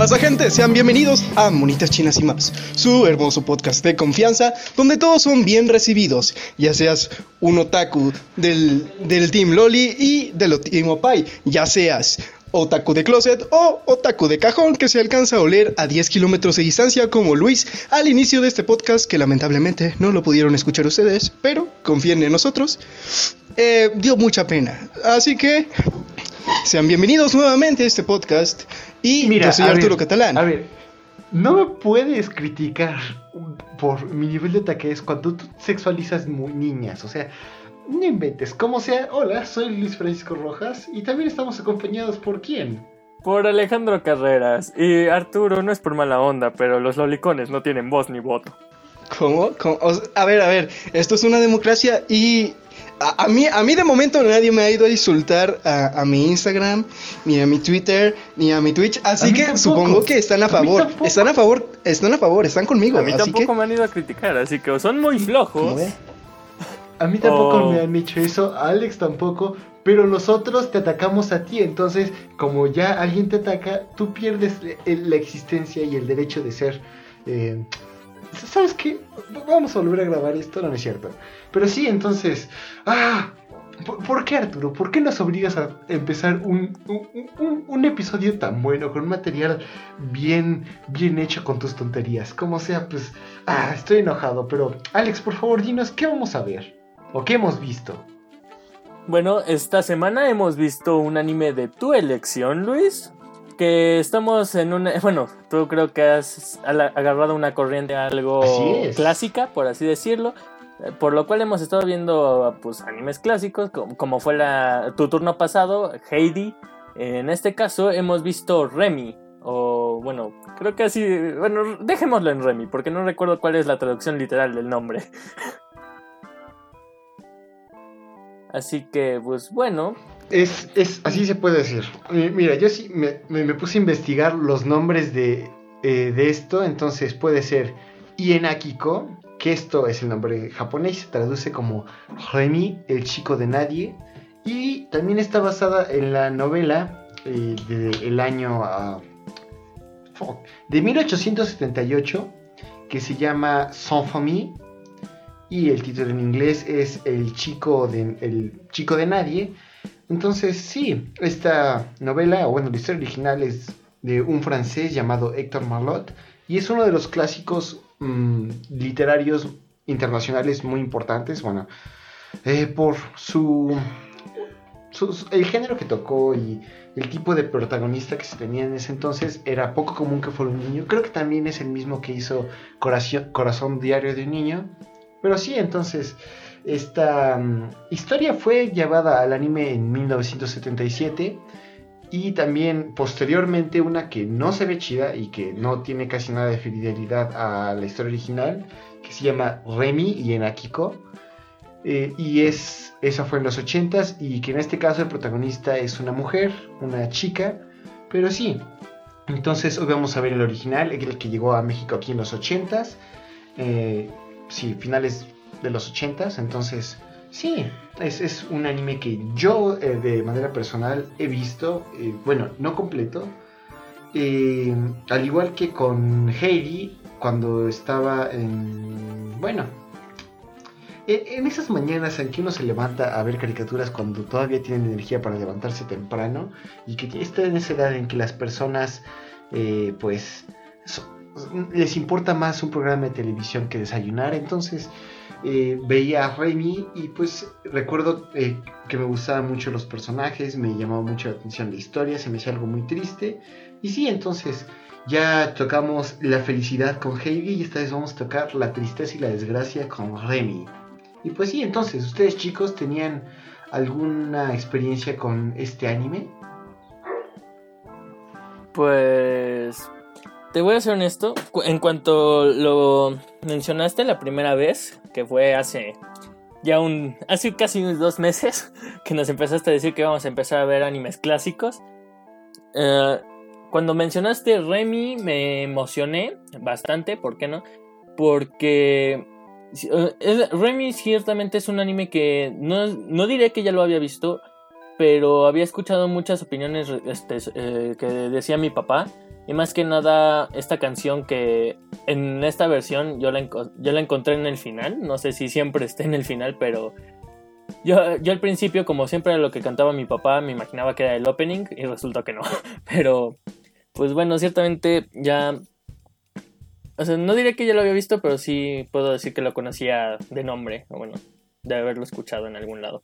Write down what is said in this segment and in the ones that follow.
¿Qué pasa gente? Sean bienvenidos a Monitas Chinas y más, su hermoso podcast de confianza donde todos son bien recibidos, ya seas un otaku del, del Team Loli y del Team Opai, ya seas otaku de closet o otaku de cajón que se alcanza a oler a 10 kilómetros de distancia como Luis al inicio de este podcast que lamentablemente no lo pudieron escuchar ustedes, pero confíen en nosotros, eh, dio mucha pena. Así que sean bienvenidos nuevamente a este podcast y Mira, yo soy Arturo ver, Catalán. A ver, no me puedes criticar por mi nivel de taquez cuando tú sexualizas muy niñas. O sea, no inventes. Como sea, hola, soy Luis Francisco Rojas y también estamos acompañados por quién. Por Alejandro Carreras. Y Arturo, no es por mala onda, pero los lolicones no tienen voz ni voto. ¿Cómo? ¿Cómo? O sea, a ver, a ver, esto es una democracia y a, a mí, a mí de momento nadie me ha ido a insultar a, a mi Instagram, ni a mi Twitter, ni a mi Twitch, así que tampoco. supongo que están a favor, están a favor, están a favor, están conmigo, A mí así tampoco que... me han ido a criticar, así que son muy flojos. A mí tampoco Oh. me han hecho eso, a Alex tampoco, pero nosotros te atacamos a ti, entonces como ya alguien te ataca, tú pierdes el- la existencia y el derecho de ser... eh, ¿Sabes qué? Vamos a volver a grabar esto, no, no es cierto. Pero sí, entonces... ¡Ah! ¿Por, qué Arturo? ¿Por qué nos obligas a empezar un, un- un- un episodio tan bueno, con material bien, bien hecho con tus tonterías? Como sea, pues... Ah, estoy enojado, pero Alex, por favor, dinos, ¿qué vamos a ver? ¿O qué hemos visto? Bueno, esta semana hemos visto un anime de tu elección, Luis. Que estamos en una. Bueno, tú creo que has agarrado una corriente algo clásica, por así decirlo. Por lo cual hemos estado viendo pues animes clásicos, como, fue la, tu turno pasado, Heidi. En este caso hemos visto Remy. O bueno, creo que así. Bueno, dejémoslo en Remy, porque no recuerdo cuál es la traducción literal del nombre. Así que, pues bueno, Es, es, así se puede decir. Mira, yo sí me, me- me puse a investigar los nombres de, eh, de esto, entonces puede ser Ienakiko, que esto es el nombre japonés, se traduce como Remy, el chico de nadie, y también está basada en la novela eh, del año ah, de 1878, que se llama Sans Famille, y el título en inglés es El chico de, el chico de nadie. Entonces, sí, esta novela, o bueno, la historia original es de un francés llamado Héctor Marlot y es uno de los clásicos mm, literarios internacionales muy importantes, bueno, eh, por su, el género que tocó y el tipo de protagonista que se tenía en ese entonces era poco común que fuera un niño. Creo que también es el mismo que hizo Corazón, Corazón Diario de un Niño. Pero sí, entonces, esta mm, historia fue llevada al anime en 1977 y también posteriormente una que no se ve chida y que no tiene casi nada de fidelidad a la historia original, que se llama Remy y Enakiko. Eh, y es, esa fue en los 80s y que en este caso el protagonista es una mujer, una chica, pero sí. Entonces hoy vamos a ver el original, el que llegó a México aquí en los 80s. Eh, sí, finales de los 80s. Entonces, sí, es, es un anime que yo eh, de manera personal he visto. eh, bueno, no completo. Eh, al igual que con Heidi, cuando estaba en... Bueno, en, en esas mañanas en que uno se levanta a ver caricaturas cuando todavía tienen energía para levantarse temprano y que está en esa edad en que las personas, eh, pues, les importa más un programa de televisión que desayunar. Entonces eh, veía a Remy y pues recuerdo eh, que me gustaban mucho los personajes, me llamaba mucho la atención la historia, se me hacía algo muy triste. Y sí, entonces ya tocamos la felicidad con Heidi y esta vez vamos a tocar la tristeza y la desgracia con Remy. Y pues sí, entonces, ¿ustedes chicos tenían alguna experiencia con este anime? Pues te voy a ser honesto, en cuanto lo mencionaste la primera vez, que fue hace ya un hace casi dos meses que nos empezaste a decir que vamos a empezar a ver animes clásicos. eh, cuando mencionaste Remy me emocioné bastante, ¿por qué no? Porque eh, Remy ciertamente es un anime que no, no diré que ya lo había visto, pero había escuchado muchas opiniones este, eh, que decía mi papá Y más que nada, esta canción que en esta versión yo la, yo la encontré en el final. No sé si siempre esté en el final, pero yo, yo al principio, como siempre lo que cantaba mi papá, me imaginaba que era el opening y resulta que no. Pero, pues bueno, ciertamente ya... O sea, no diré que ya lo había visto, pero sí puedo decir que lo conocía de nombre, o bueno, de haberlo escuchado en algún lado.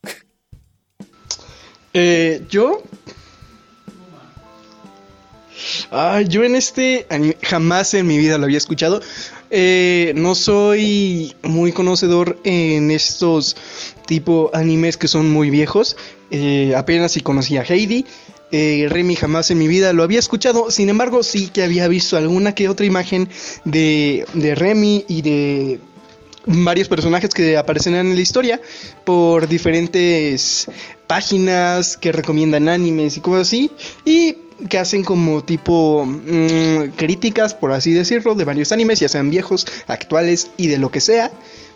Eh, yo Yo en este jamás en mi vida lo había escuchado. Eh, no soy muy conocedor en estos tipo animes que son muy viejos. Eh, apenas si conocía a Heidi. Eh, Remy jamás en mi vida lo había escuchado. Sin embargo, sí que había visto alguna que otra imagen de, de Remy y de varios personajes que aparecen en la historia por diferentes páginas que recomiendan animes y cosas así. Y que hacen como tipo mm, críticas, por así decirlo, de varios animes, ya sean viejos, actuales y de lo que sea.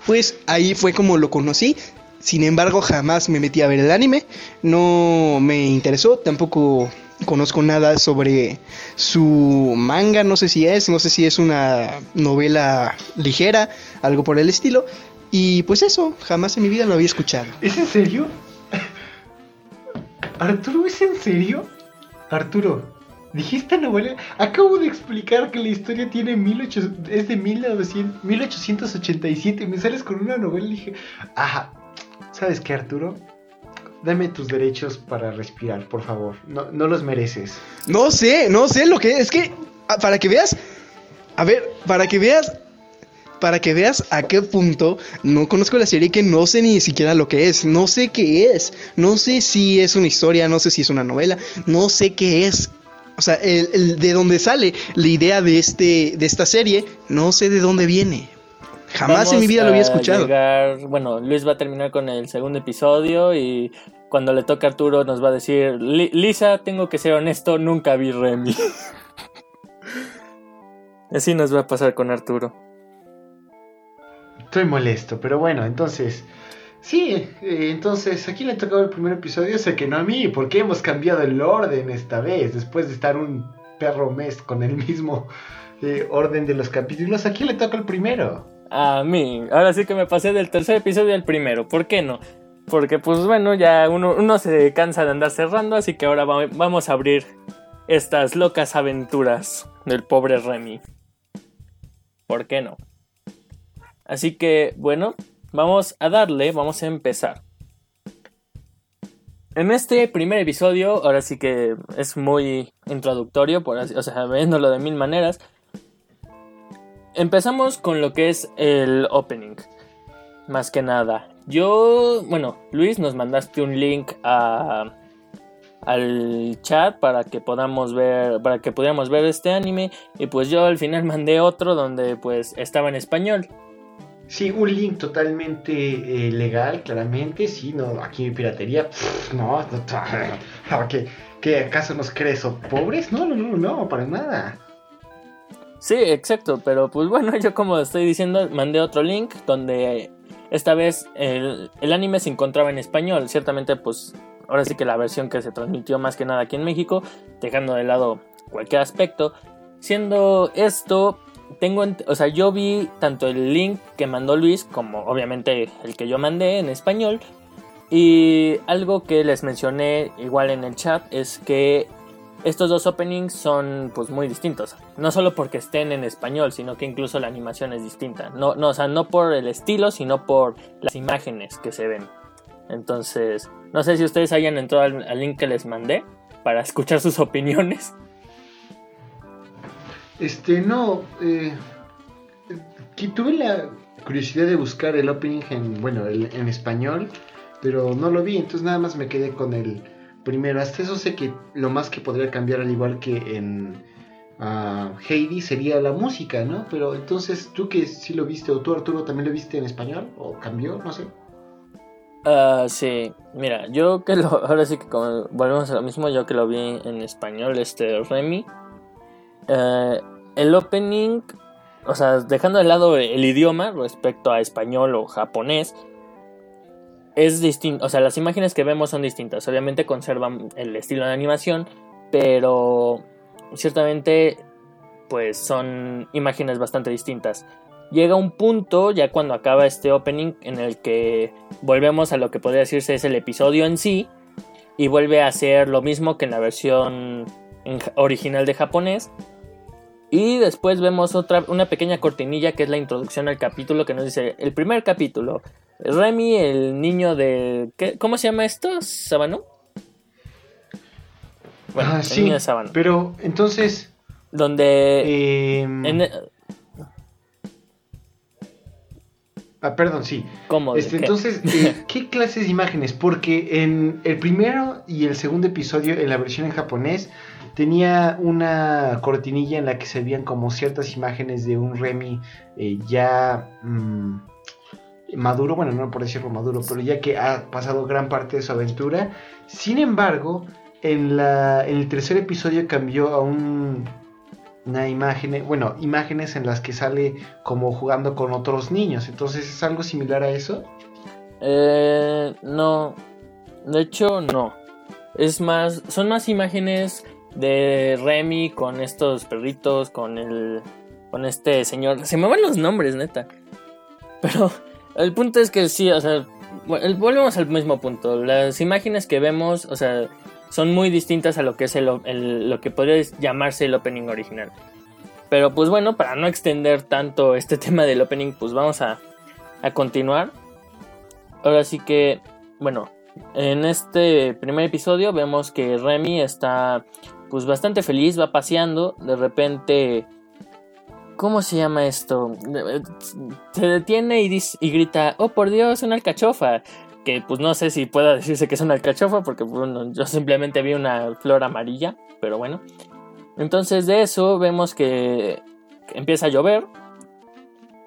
Pues ahí fue como lo conocí. Sin embargo, jamás me metí a ver el anime. No me interesó. Tampoco conozco nada sobre su manga. No sé si es. No sé si es una novela ligera. Algo por el estilo. Y pues eso, jamás en mi vida lo había escuchado. ¿Es en serio? Arturo, ¿es en serio? Arturo, dijiste novela. Acabo de explicar que la historia tiene 1800, es de 1900, 1887. Me sales con una novela y dije, ajá, ¿sabes qué, Arturo? Dame tus derechos para respirar, por favor. No, no los mereces. No sé, no sé lo que es. Es que, ah, para que veas, a ver, para que veas, para que veas a qué punto no conozco la serie que no sé ni siquiera lo que es, no sé qué es, no sé si es una historia, no sé si es una novela, no sé qué es. O sea, el, de dónde sale la idea de este de esta serie, no sé de dónde viene. Jamás en mi vida lo había escuchado. bueno, Luis va a terminar con el segundo episodio y cuando le toque a Arturo nos va a decir, Lisa, tengo que ser honesto, nunca vi Remy. Así nos va a pasar con Arturo. Estoy molesto, pero bueno, entonces. Sí, eh, entonces aquí le tocado el primer episodio, sé que no a mí, porque hemos cambiado el orden esta vez, después de estar un perro mes con el mismo eh, orden de los capítulos, aquí le toca el primero. A mí, ahora sí que me pasé del tercer episodio al primero, ¿por qué no? Porque pues bueno, ya uno, uno se cansa de andar cerrando, así que ahora vamos a abrir estas locas aventuras del pobre Remy. ¿Por qué no? Así que, bueno, vamos a darle, vamos a empezar. En este primer episodio, ahora sí que es muy introductorio, por así, o sea, viéndolo de mil maneras. Empezamos con lo que es el opening. Más que nada. Yo, bueno, Luis, nos mandaste un link a, al chat para que podamos ver, para que pudiéramos ver este anime. Y pues yo al final mandé otro donde pues estaba en español. Sí, un link totalmente eh, legal, claramente. Sí, no, aquí piratería. no, no, ¿qué, acaso nos crees o pobres? No, no, no, no, para nada. Sí, exacto, pero pues bueno, yo como estoy diciendo, mandé otro link donde esta vez el, el anime se encontraba en español. Ciertamente, pues ahora sí que la versión que se transmitió más que nada aquí en México, dejando de lado cualquier aspecto. Siendo esto tengo, o sea, yo vi tanto el link que mandó Luis como obviamente el que yo mandé en español. Y algo que les mencioné igual en el chat es que estos dos openings son pues muy distintos. No solo porque estén en español, sino que incluso la animación es distinta. No, no, o sea, no por el estilo, sino por las imágenes que se ven. Entonces, no sé si ustedes hayan entrado al link que les mandé para escuchar sus opiniones. Este, no. Eh, tuve la curiosidad de buscar el opening en, bueno, en español, pero no lo vi, entonces nada más me quedé con el primero. Hasta eso sé que lo más que podría cambiar, al igual que en uh, Heidi, sería la música, ¿no? Pero entonces, tú que sí lo viste, o tú Arturo también lo viste en español, o cambió, no sé. Uh, sí, mira, yo que lo, ahora sí que volvemos a lo mismo, yo que lo vi en español, este Remy, eh, el opening, o sea, dejando de lado el idioma respecto a español o japonés, es distinto. O sea, las imágenes que vemos son distintas. Obviamente conservan el estilo de animación, pero ciertamente pues son imágenes bastante distintas. Llega un punto, ya cuando acaba este opening, en el que volvemos a lo que podría decirse es el episodio en sí, y vuelve a ser lo mismo que en la versión original de japonés. Y después vemos otra, una pequeña cortinilla que es la introducción al capítulo que nos dice el primer capítulo. Remy, el niño de... ¿Cómo se llama esto? ¿Sabano? Bueno, ah, el niño de Sabano. Pero entonces... Donde... Em, e- Ah, perdón, sí. ¿Cómo? Este, entonces, eh, ¿qué clases de imágenes? Porque en el primero y el segundo episodio, en la versión en japonés, tenía una cortinilla en la que se veían como ciertas imágenes de un Remy eh, ya mm, maduro, bueno, no por decirlo maduro, pero ya que ha pasado gran parte de su aventura. Sin embargo, en, la, en el tercer episodio cambió a un una imagen, bueno, imágenes en las que sale como jugando con otros niños. Entonces, ¿es algo similar a eso? Eh, no. De hecho, no. Es más, son más imágenes de Remy con estos perritos, con el, con este señor. Se me van los nombres, neta. Pero el punto es que sí, o sea, volvemos al mismo punto. Las imágenes que vemos, o sea, son muy distintas a lo que es el, lo que podría llamarse el opening original. Pero pues bueno, para no extender tanto este tema del opening, pues vamos a, a continuar. Ahora sí que, bueno, en este primer episodio vemos que Remy está pues bastante feliz, va paseando, de repente... ¿Cómo se llama esto? Se detiene y, dice, y grita, oh por Dios, una alcachofa que pues no sé si pueda decirse que es una alcachofa porque bueno, yo simplemente vi una flor amarilla, pero bueno. Entonces de eso vemos que empieza a llover,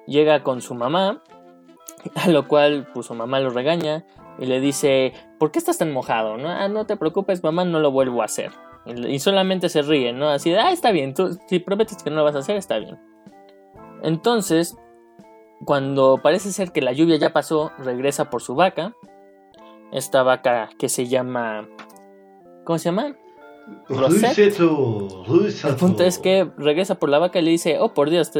llega con su mamá, a lo cual pues su mamá lo regaña y le dice, ¿por qué estás tan mojado? No, ah, no te preocupes mamá, no lo vuelvo a hacer. Y solamente se ríe, ¿no? Así de, ah, está bien, tú si prometes que no lo vas a hacer, está bien. Entonces, cuando parece ser que la lluvia ya pasó, regresa por su vaca. Esta vaca que se llama... ¿Cómo se llama? Rosette. El punto es que regresa por la vaca y le dice, oh por Dios,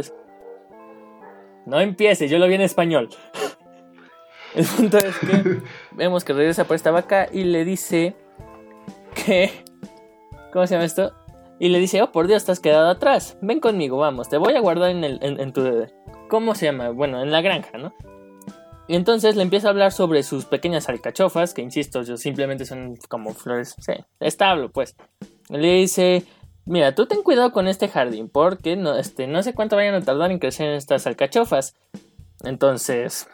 no empiece, yo lo vi en español. El punto es que vemos que regresa por esta vaca y le dice que... ¿Cómo se llama esto? Y le dice, oh por Dios, te has quedado atrás. Ven conmigo, vamos, te voy a guardar en, el, en, en tu ¿Cómo se llama? Bueno, en la granja, ¿no? Y entonces le empieza a hablar sobre sus pequeñas alcachofas, que insisto, simplemente son como flores, sí, establo, pues. Le dice, mira, tú ten cuidado con este jardín, porque no, este, no sé cuánto vayan a tardar en crecer estas alcachofas. Entonces,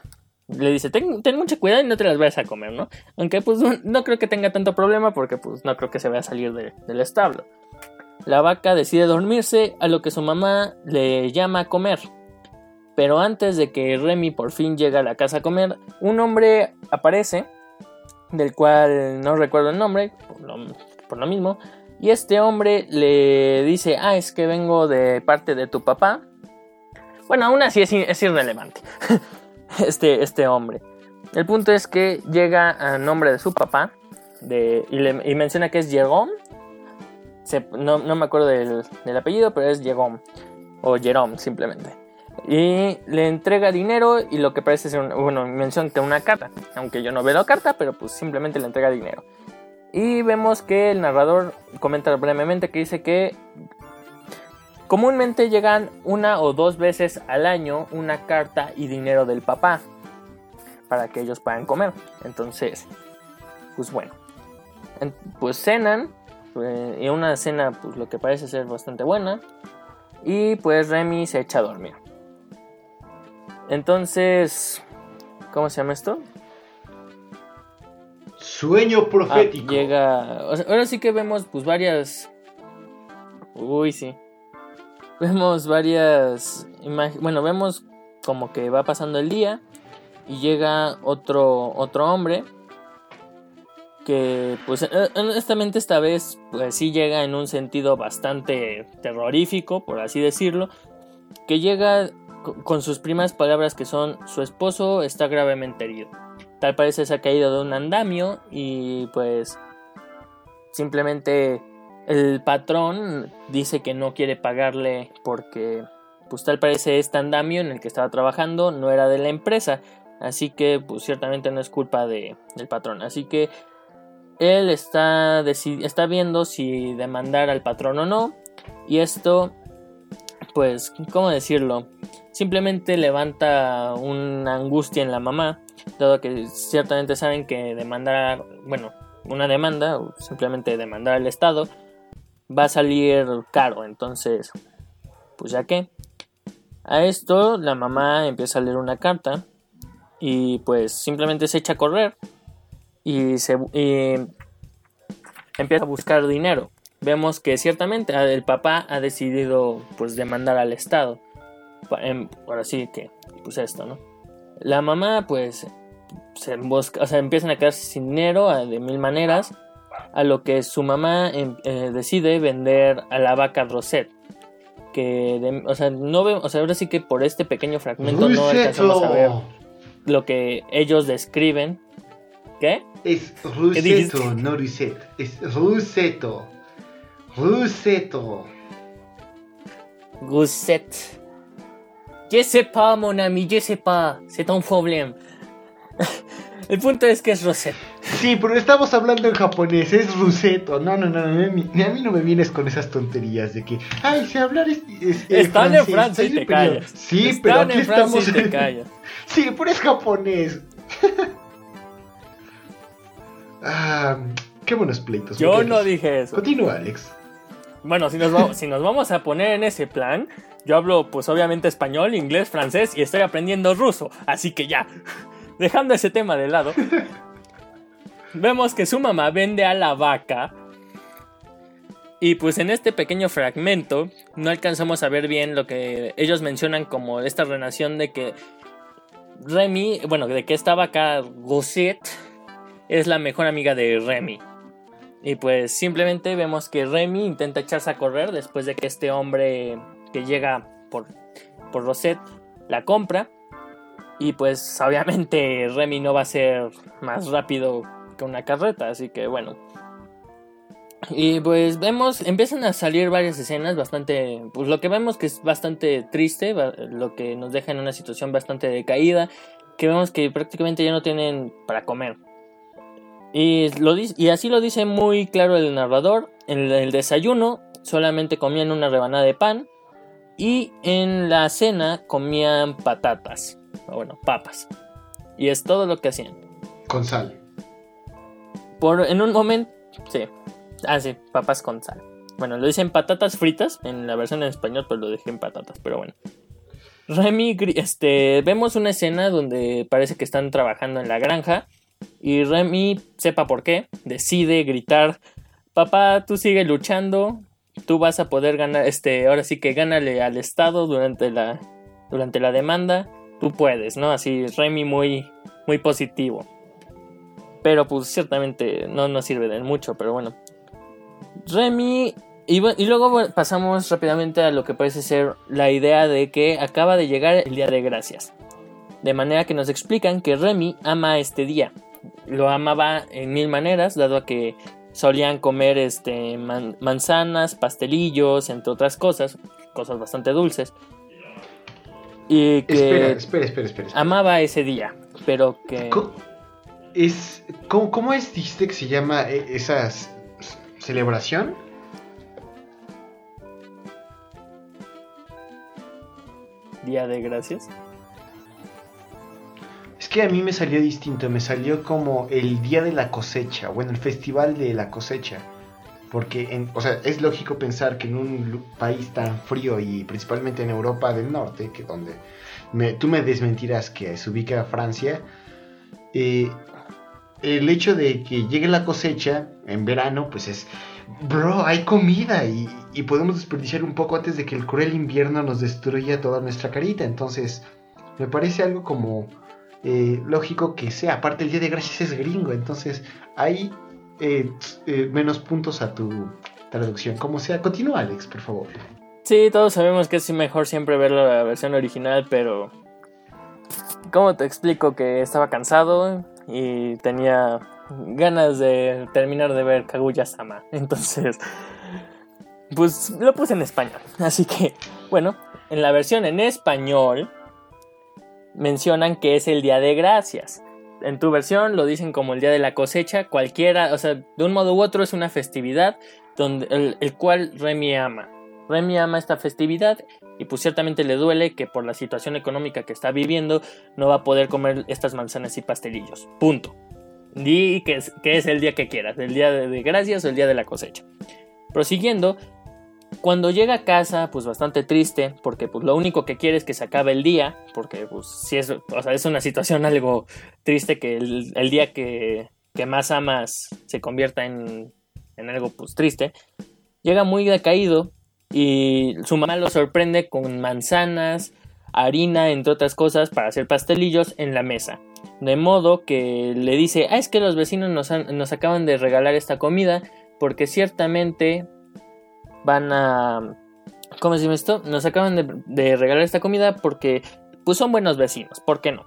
le dice, ten, mucho cuidado y no te las vayas a comer, ¿no? Aunque pues no, creo que tenga tanto problema, porque pues no creo que se vaya a salir del establo. La vaca decide dormirse, a lo que su mamá le llama a comer. Pero antes de que Remy por fin llegue a la casa a comer, un hombre aparece, del cual no recuerdo el nombre, por lo, mismo, y este hombre le dice, ah, es que vengo de parte de tu papá. Bueno, aún así es, irrelevante, este, este hombre. El punto es que llega a nombre de su papá y, menciona que es Jerome. no, me acuerdo del, del apellido, pero es Jerome. O Jerome, simplemente y le entrega dinero y lo que parece ser, bueno, menciona que una carta, aunque yo no veo carta, pero pues simplemente le entrega dinero. Y vemos que el narrador comenta brevemente que dice que comúnmente llegan una o dos veces al año una carta y dinero del papá para que ellos puedan comer. Entonces, pues bueno, pues cenan eh, y una cena pues lo que parece ser bastante buena y pues Remy se echa a dormir. Entonces, ¿cómo se llama esto? Sueño profético. Ah, llega. ahora sí que vemos, pues, varias. Uy, sí. Vemos varias imágenes. Bueno, vemos como que va pasando el día y llega otro otro hombre que pues eh, honestamente esta vez pues sí llega en un sentido bastante terrorífico por así decirlo que llega con sus primas palabras que son su esposo está gravemente herido. Tal parece se ha caído de un andamio y pues simplemente el patrón dice que no quiere pagarle porque pues tal parece este andamio en el que estaba trabajando no era de la empresa. Así que pues ciertamente no es culpa de, del patrón. Así que él está, está viendo si demandar al patrón o no. Y esto, pues, ¿cómo decirlo? Simplemente levanta una angustia en la mamá. Dado que ciertamente saben que demandar, bueno, una demanda o simplemente demandar al Estado va a salir caro. Entonces, pues ya que. A esto la mamá empieza a leer una carta y pues simplemente se echa a correr y, se, empieza a buscar dinero. Vemos que ciertamente el papá ha decidido pues demandar al Estado. Em, ahora sí que pues esto, ¿no? La mamá pues se busca, o sea, empiezan a quedarse sin dinero de mil maneras, a lo que su mamá em, eh, decide vender a la vaca Rosette. Que, o sea, no vemos, o sea, ahora sí que por este pequeño fragmento no alcanzamos a ver lo que ellos describen. ¿Qué? Es Ruseto, no Ruset. Es Ruseto. Ruseto. Rousset. Je sais pas, mon ami, je sais pas. C'est un problème. El punto es que es Rosette. Sí, pero estamos hablando en japonés, es Ruseto. No, no, no, no, a mí, a mí no me vienes con esas tonterías de que, ay, sé hablar es, es, Están en Francia y te callas. Sí, pero aquí en Francia estamos. y te callas. Sí, pero es japonés. ah, qué buenos pleitos. Yo no dije eso. Continúa, Alex. Bueno, si nos, vamos, si nos vamos a poner en ese plan, yo hablo pues obviamente español, inglés, francés y estoy aprendiendo ruso. Así que ya, dejando ese tema de lado, vemos que su mamá vende a la vaca. Y pues en este pequeño fragmento no alcanzamos a ver bien lo que ellos mencionan como esta relación de que Remy, bueno, de que esta vaca Gosette es la mejor amiga de Remy. Y pues simplemente vemos que Remy intenta echarse a correr después de que este hombre que llega por, por Rosette la compra. Y pues obviamente Remy no va a ser más rápido una carreta, así que bueno. Y pues vemos, empiezan a salir varias escenas bastante, pues lo que vemos que es bastante triste, lo que nos deja en una situación bastante decaída, que vemos que prácticamente ya no tienen para comer. Y, lo, y así lo dice muy claro el narrador, en el desayuno solamente comían una rebanada de pan y en la cena comían patatas, o bueno, papas. Y es todo lo que hacían. Con sal. En un momento, sí. Ah, sí, papas con sal. Bueno, lo dicen patatas fritas en la versión en español, pero lo dejé en patatas, pero bueno. Remy, este, vemos una escena donde parece que están trabajando en la granja y Remy, sepa por qué, decide gritar, papá, tú sigue luchando, tú vas a poder ganar, este, ahora sí que gánale al Estado durante la, durante la demanda, tú puedes, ¿no? Así, Remy muy, muy positivo. Pero pues ciertamente no nos sirve de mucho, pero bueno. Remy. Y, y luego bueno, pasamos rápidamente a lo que parece ser la idea de que acaba de llegar el Día de Gracias. De manera que nos explican que Remy ama este día. Lo amaba en mil maneras, dado a que solían comer este, man- manzanas, pastelillos, entre otras cosas, cosas bastante dulces. Y que Espera, espera, espera, amaba ese día, pero que... Es, ¿cómo, ¿Cómo es, dijiste que se llama eh, esa celebración? Día de Gracias. Es que a mí me salió distinto, me salió como el día de la cosecha, bueno, el festival de la cosecha. Porque, en- o sea, es lógico pensar que en un país tan frío y principalmente en Europa del Norte, que donde me- tú me desmentirás que se ubica Francia, eh, el hecho de que llegue la cosecha en verano, pues es, bro, hay comida y, y podemos desperdiciar un poco antes de que el cruel invierno nos destruya toda nuestra carita. Entonces, me parece algo como eh, lógico que sea. Aparte, el Día de Gracias es gringo, entonces hay eh, eh, menos puntos a tu traducción. Como sea, continúa, Alex, por favor. Sí, todos sabemos que es mejor siempre ver la versión original, pero... ¿Cómo te explico que estaba cansado y tenía ganas de terminar de ver Kaguya-sama? Entonces, pues lo puse en español. Así que, bueno, en la versión en español mencionan que es el Día de Gracias. En tu versión lo dicen como el Día de la Cosecha, cualquiera, o sea, de un modo u otro es una festividad donde el, el cual Remy ama. Remy ama esta festividad y pues ciertamente le duele que por la situación económica que está viviendo no va a poder comer estas manzanas y pastelillos. Punto. Di que es, que es el día que quieras, el día de, gracias o el día de la cosecha. Prosiguiendo, cuando llega a casa, pues bastante triste, porque pues lo único que quiere es que se acabe el día, porque pues si es, o sea, es una situación algo triste que el, el día que, que, más amas se convierta en, en algo pues triste. Llega muy decaído y su mamá lo sorprende con manzanas, harina, entre otras cosas, para hacer pastelillos en la mesa. De modo que le dice, ah, es que los vecinos nos, acaban de regalar esta comida porque ciertamente van a... ¿Cómo se llama esto? Nos acaban de, de, regalar esta comida porque pues son buenos vecinos, ¿por qué no?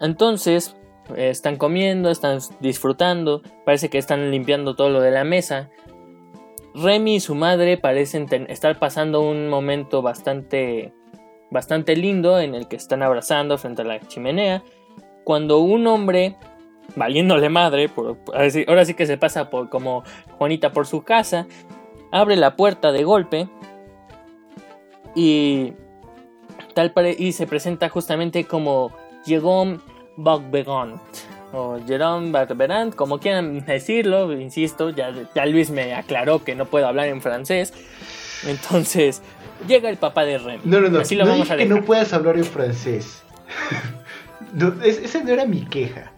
Entonces, están comiendo, están disfrutando, parece que están limpiando todo lo de la mesa. Remy y su madre parecen estar pasando un momento bastante bastante lindo en el que están abrazando frente a la chimenea. Cuando un hombre valiéndole madre, por, ahora sí que se pasa por como Juanita por su casa, abre la puerta de golpe y tal y se presenta justamente como Jérôme Bogbegon o Jérôme Barberant, como quieran decirlo, insisto, ya, ya Luis me aclaró que no puedo hablar en francés, entonces llega el papá de Rem. No, no, no, Así lo no vamos a que no puedas hablar en francés. no, esa no era mi queja.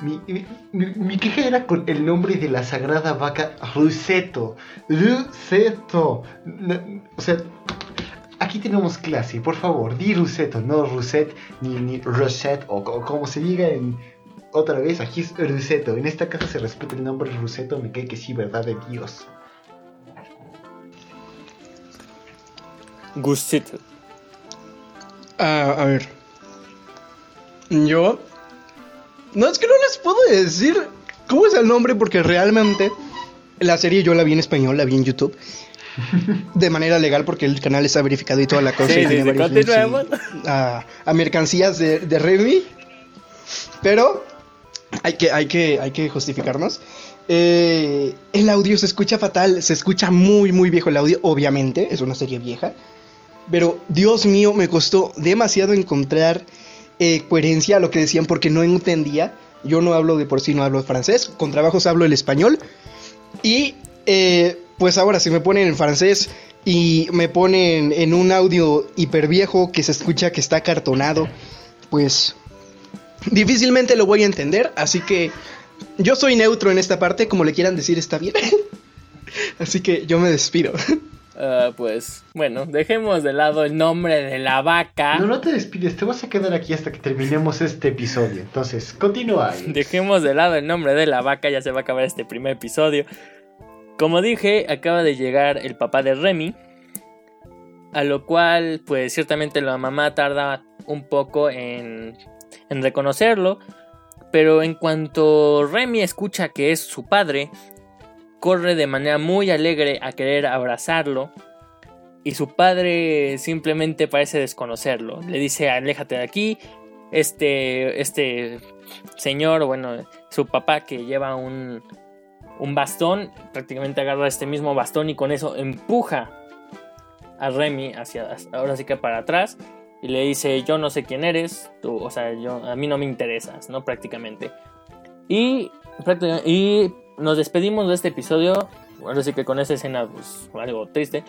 Mi, mi, mi, queja era con el nombre de la sagrada vaca Ruseto. Ruseto. O sea, aquí tenemos clase, por favor, di Ruseto, no Ruset ni, ni Rosette o, o, como se diga en otra vez, aquí es Ruseto. En esta casa se respeta el nombre Ruseto, me cae que sí, verdad de Dios. Gustito. Uh, a ver. Yo no, es que no les puedo decir cómo es el nombre porque realmente la serie yo la vi en español, la vi en YouTube. De manera legal porque el canal está verificado y toda la cosa. Sí, sí, sí, continuemos. A, a, mercancías de, de Remy. Pero hay que, hay que, hay que justificarnos. Eh, el audio se escucha fatal, se escucha muy, muy viejo el audio, obviamente, es una serie vieja. Pero, Dios mío, me costó demasiado encontrar eh, coherencia a lo que decían porque no entendía. Yo no hablo de por sí, no hablo francés. Con trabajos hablo el español. Y eh, pues ahora si me ponen en francés y me ponen en un audio hiper viejo que se escucha que está cartonado, pues difícilmente lo voy a entender. Así que yo soy neutro en esta parte, como le quieran decir, está bien. así que yo me despido. Uh, pues bueno, dejemos de lado el nombre de la vaca. No, no te despides, te vas a quedar aquí hasta que terminemos este episodio. Entonces, continúa. Dejemos de lado el nombre de la vaca, ya se va a acabar este primer episodio. Como dije, acaba de llegar el papá de Remy. A lo cual, pues ciertamente la mamá tarda un poco en, en reconocerlo. Pero en cuanto Remy escucha que es su padre, corre de manera muy alegre a querer abrazarlo y su padre simplemente parece desconocerlo. Le dice, aléjate de aquí. Este, este señor, bueno, su papá que lleva un, un bastón, prácticamente agarra este mismo bastón y con eso empuja a Remy hacia, ahora sí que para atrás y le dice, yo no sé quién eres, tú, o sea, yo, a mí no me interesas, ¿no? Prácticamente. Y, y nos despedimos de este episodio, ahora sí que con esa escena, pues algo triste,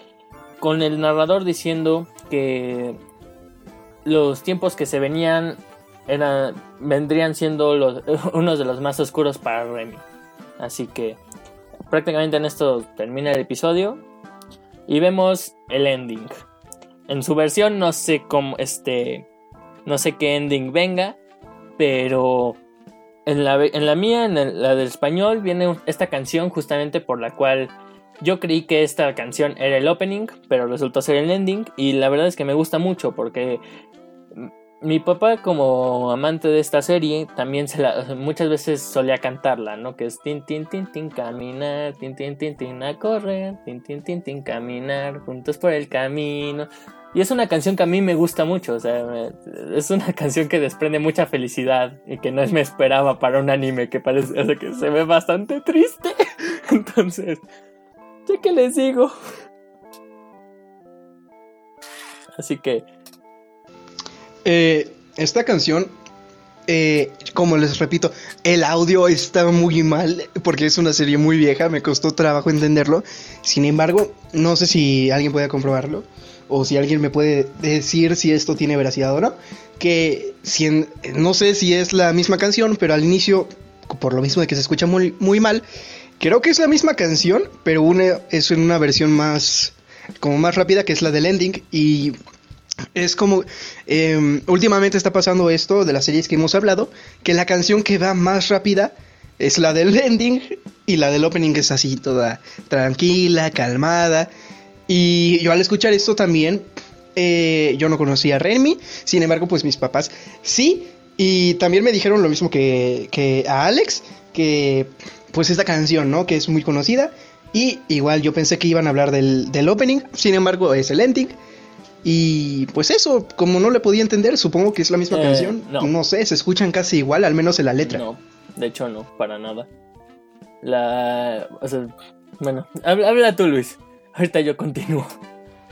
con el narrador diciendo que los tiempos que se venían eran, vendrían siendo los, unos de los más oscuros para Remy. Así que prácticamente en esto termina el episodio y vemos el ending. En su versión no sé cómo este no sé qué ending venga, pero en la, en la mía, en la del español, viene esta canción justamente por la cual yo creí que esta canción era el opening, pero resultó ser el ending. Y la verdad es que me gusta mucho porque mi papá como amante de esta serie también se la, muchas veces solía cantarla, ¿no? Que es tin tin tin tin caminar, tin tin tin tin a correr, tin tin tin tin caminar, juntos por el camino. Y es una canción que a mí me gusta mucho, o sea, es una canción que desprende mucha felicidad y que no me esperaba para un anime que parece que se ve bastante triste. Entonces, ¿qué les digo? Así que... Eh, esta canción, eh, como les repito, el audio está muy mal porque es una serie muy vieja, me costó trabajo entenderlo. Sin embargo, no sé si alguien puede comprobarlo o si alguien me puede decir si esto tiene veracidad o no. Que si no sé si es la misma canción, pero al inicio, por lo mismo de que se escucha muy, muy mal, creo que es la misma canción, pero es en una versión más, como más rápida, que es la del ending. Y es como, em, últimamente está pasando esto de las series que hemos hablado, que la canción que va más rápida es la del ending y la del opening es así toda tranquila, calmada. Y yo al escuchar esto también, eh, yo no conocía a Remy, sin embargo, pues mis papás sí. Y también me dijeron lo mismo que, a Alex, que pues esta canción, ¿no? Que es muy conocida. Y igual yo pensé que iban a hablar del, opening, sin embargo es el ending. Y pues eso, como no le podía entender, supongo que es la misma eh, canción. No. sé, se escuchan casi igual, al menos en la letra. No, de hecho no, para nada. La... O sea, bueno, habla tú, Luis. Ahorita yo continúo.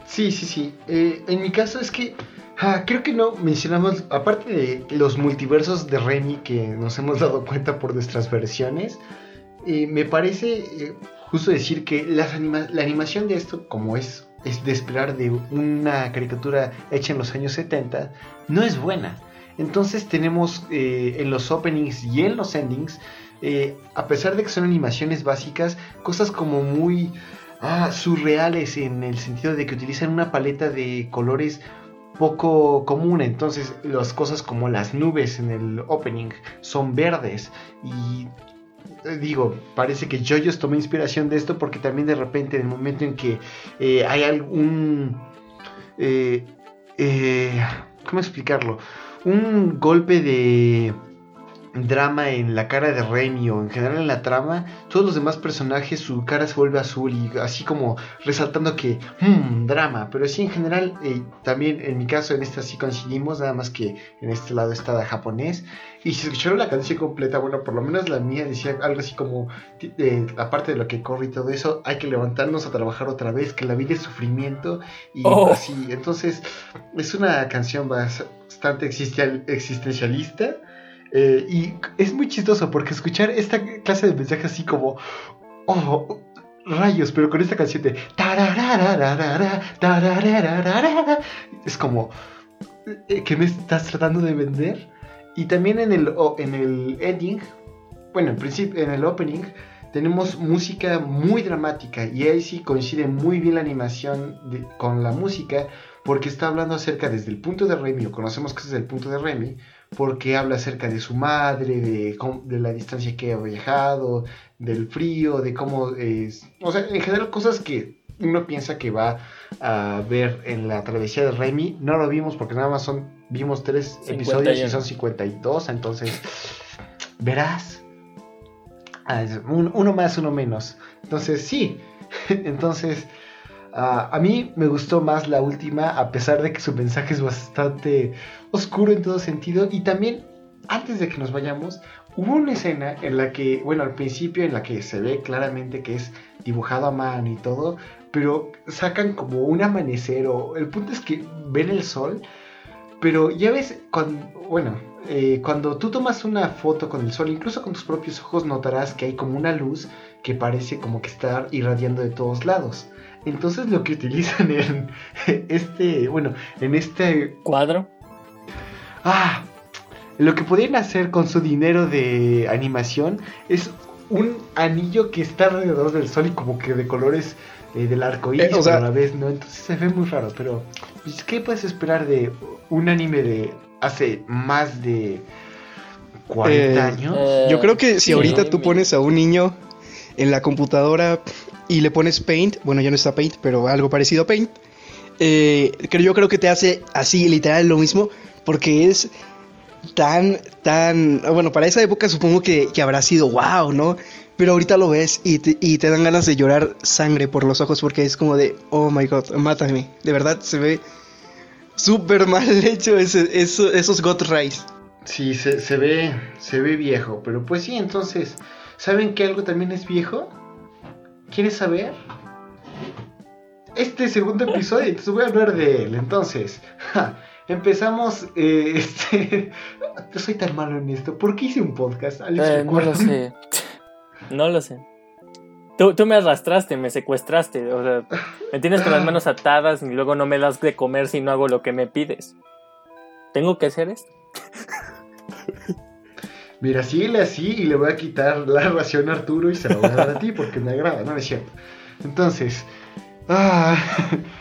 Sí, sí, sí. Eh, en mi caso es que ah, creo que no mencionamos, aparte de los multiversos de Remy que nos hemos dado cuenta por nuestras versiones, eh, me parece eh, justo decir que la animación de esto, como es, es de esperar de una caricatura hecha en los años 70, no es buena. Entonces tenemos en los openings y en los endings, a pesar de que son animaciones básicas, cosas como muy ah, surreales en el sentido de que utilizan una paleta de colores poco común, entonces las cosas como las nubes en el opening son verdes y eh, digo, parece que JoJo's tomó inspiración de esto porque también de repente en el momento en que eh, hay algún... Eh, ¿Cómo explicarlo? Un golpe de drama en la cara de Remy o en general en la trama, todos los demás personajes su cara se vuelve azul y así como resaltando que, hmm, drama, pero sí en general, eh, también en mi caso en esta sí coincidimos, nada más que en este lado estaba japonés y si escucharon la canción completa, bueno, por lo menos la mía decía algo así como, eh, aparte de lo que corre y todo eso, hay que levantarnos a trabajar otra vez, que la vida es sufrimiento y oh. así, entonces es una canción bastante existencialista eh, y es muy chistoso porque escuchar esta clase de mensajes así como, oh, rayos, pero con esta canción de es como, eh, ¿qué me estás tratando de vender? Y también en el, en el ending, bueno, en principio, en el opening, tenemos música muy dramática y ahí sí coincide muy bien la animación con la música porque está hablando acerca desde el punto de Remy, o conocemos que es desde el punto de Remy, porque habla acerca de su madre, de, de la distancia que ha viajado, del frío, de cómo es... O sea, en general cosas que uno piensa que va a ver en la travesía de Remy. No lo vimos porque nada más son, vimos tres episodios y son 52, entonces verás. Ah, uno más, uno menos. Entonces sí, entonces Ah, a mí me gustó más la última, a pesar de que su mensaje es bastante oscuro en todo sentido. Y también, antes de que nos vayamos, hubo una escena en la que, bueno, al principio en la que se ve claramente que es dibujado a mano y todo, pero sacan como un amanecer o el punto es que ven el sol, pero ya ves, cuando, bueno, eh, cuando tú tomas una foto con el sol, incluso con tus propios ojos notarás que hay como una luz que parece como que está irradiando de todos lados. Entonces lo que utilizan en este, bueno, en este cuadro. Ah, lo que podrían hacer con su dinero de animación es un anillo que está alrededor del sol y como que de colores eh, del arco iris eh, a la vez, ¿no? Entonces se ve muy raro, pero pues, ¿qué puedes esperar de un anime de hace más de 40 eh, años? yo creo que si ahorita tú pones a un niño en la computadora y le pones Paint, bueno, ya no está Paint, pero algo parecido a Paint, eh, yo creo que te hace así, literal, lo mismo, porque es tan, tan, bueno, para esa época supongo que, habrá sido wow, ¿no? Pero ahorita lo ves y te, y te dan ganas de llorar sangre por los ojos porque es como de, oh my god, mátame. De verdad se ve súper mal hecho ese, eso- esos God Rays. Sí, se, se ve, se ve viejo, pero pues sí, entonces, ¿saben que algo también es viejo? ¿Quieres saber? Este segundo episodio, entonces voy a hablar de él. Entonces, ja, empezamos. eh, este, yo soy tan malo en esto. ¿Por qué hice un podcast? Alex, Eh, no lo sé. No lo sé. Tú, tú me arrastraste, me secuestraste. O sea, me tienes con las manos atadas y luego no me das de comer si no hago lo que me pides. ¿Tengo que hacer esto? Mira, síguele así y le voy a quitar la ración a Arturo y se la voy a dar a ti porque me agrada, no es cierto. Entonces, ah,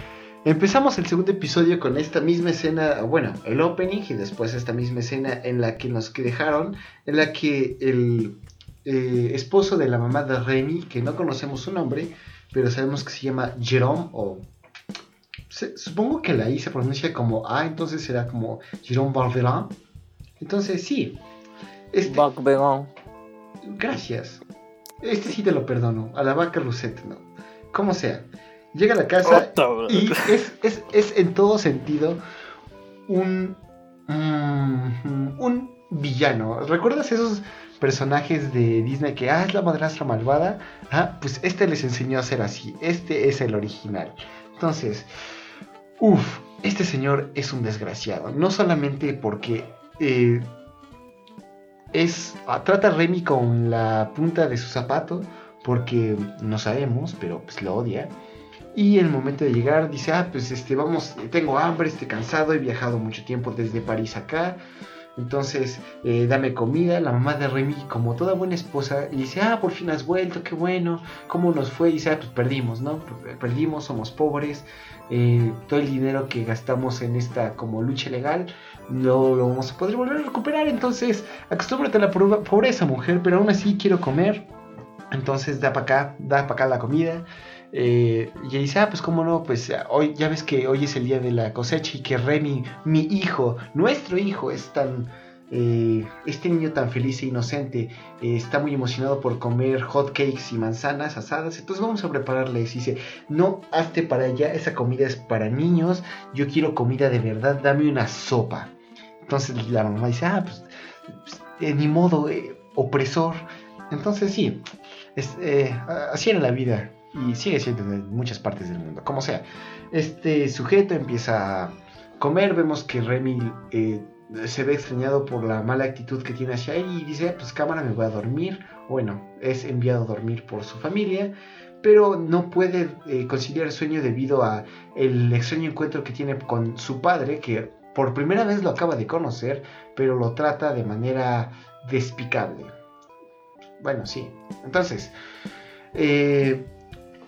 empezamos el segundo episodio con esta misma escena, bueno, el opening y después esta misma escena en la que nos dejaron, en la que el eh, esposo de la mamá de Remy, que no conocemos su nombre, pero sabemos que se llama Jerome o... supongo que la I se pronuncia como A, entonces será como Jerome Barberin. Entonces sí. Este, Buck Begon. Gracias. Este sí te lo perdono. A la vaca Lucette, no. Como sea. Llega a la casa y es, es, es en todo sentido un. mm, un villano. ¿Recuerdas esos personajes de Disney que, ah, es la madrastra malvada? Ah, pues este les enseñó a ser así. Este es el original. Entonces, uff, este señor es un desgraciado. No solamente porque. eh, es ah, trata a Remy con la punta de su zapato porque no sabemos, pero pues lo odia. Y el momento de llegar dice, ah, pues este, vamos, tengo hambre, estoy cansado, he viajado mucho tiempo desde París acá. Entonces, eh, dame comida. La mamá de Remy, como toda buena esposa, y dice, ah, por fin has vuelto, qué bueno. ¿Cómo nos fue? Y dice, ah, pues perdimos, ¿no? Perdimos, somos pobres. eh, todo el dinero que gastamos en esta como lucha legal no lo vamos a poder volver a recuperar. Entonces, acostúmbrate a la pobre- pobreza, mujer, pero aún así quiero comer. Entonces, da para acá, da para acá la comida. Eh, y dice, ah, pues cómo no, pues hoy ya ves que hoy es el día de la cosecha y que Remy, mi hijo, nuestro hijo, es tan... eh, este niño tan feliz e inocente eh, está muy emocionado por comer hot cakes y manzanas asadas, entonces vamos a prepararle. Y dice, no, hazte para allá, esa comida es para niños, yo quiero comida de verdad, dame una sopa. Entonces la mamá dice, ah, pues, pues, eh, ni modo, eh, opresor. Entonces sí, eh, así era la vida y sigue siendo en muchas partes del mundo. Como sea, este sujeto empieza a comer, vemos que Remy eh, se ve extrañado por la mala actitud que tiene hacia él y dice, pues cámara, me voy a dormir. Bueno, es enviado a dormir por su familia, pero no puede conciliar el sueño debido a el extraño encuentro que tiene con su padre, que por primera vez lo acaba de conocer, pero lo trata de manera despicable. Bueno, sí. Entonces, eh,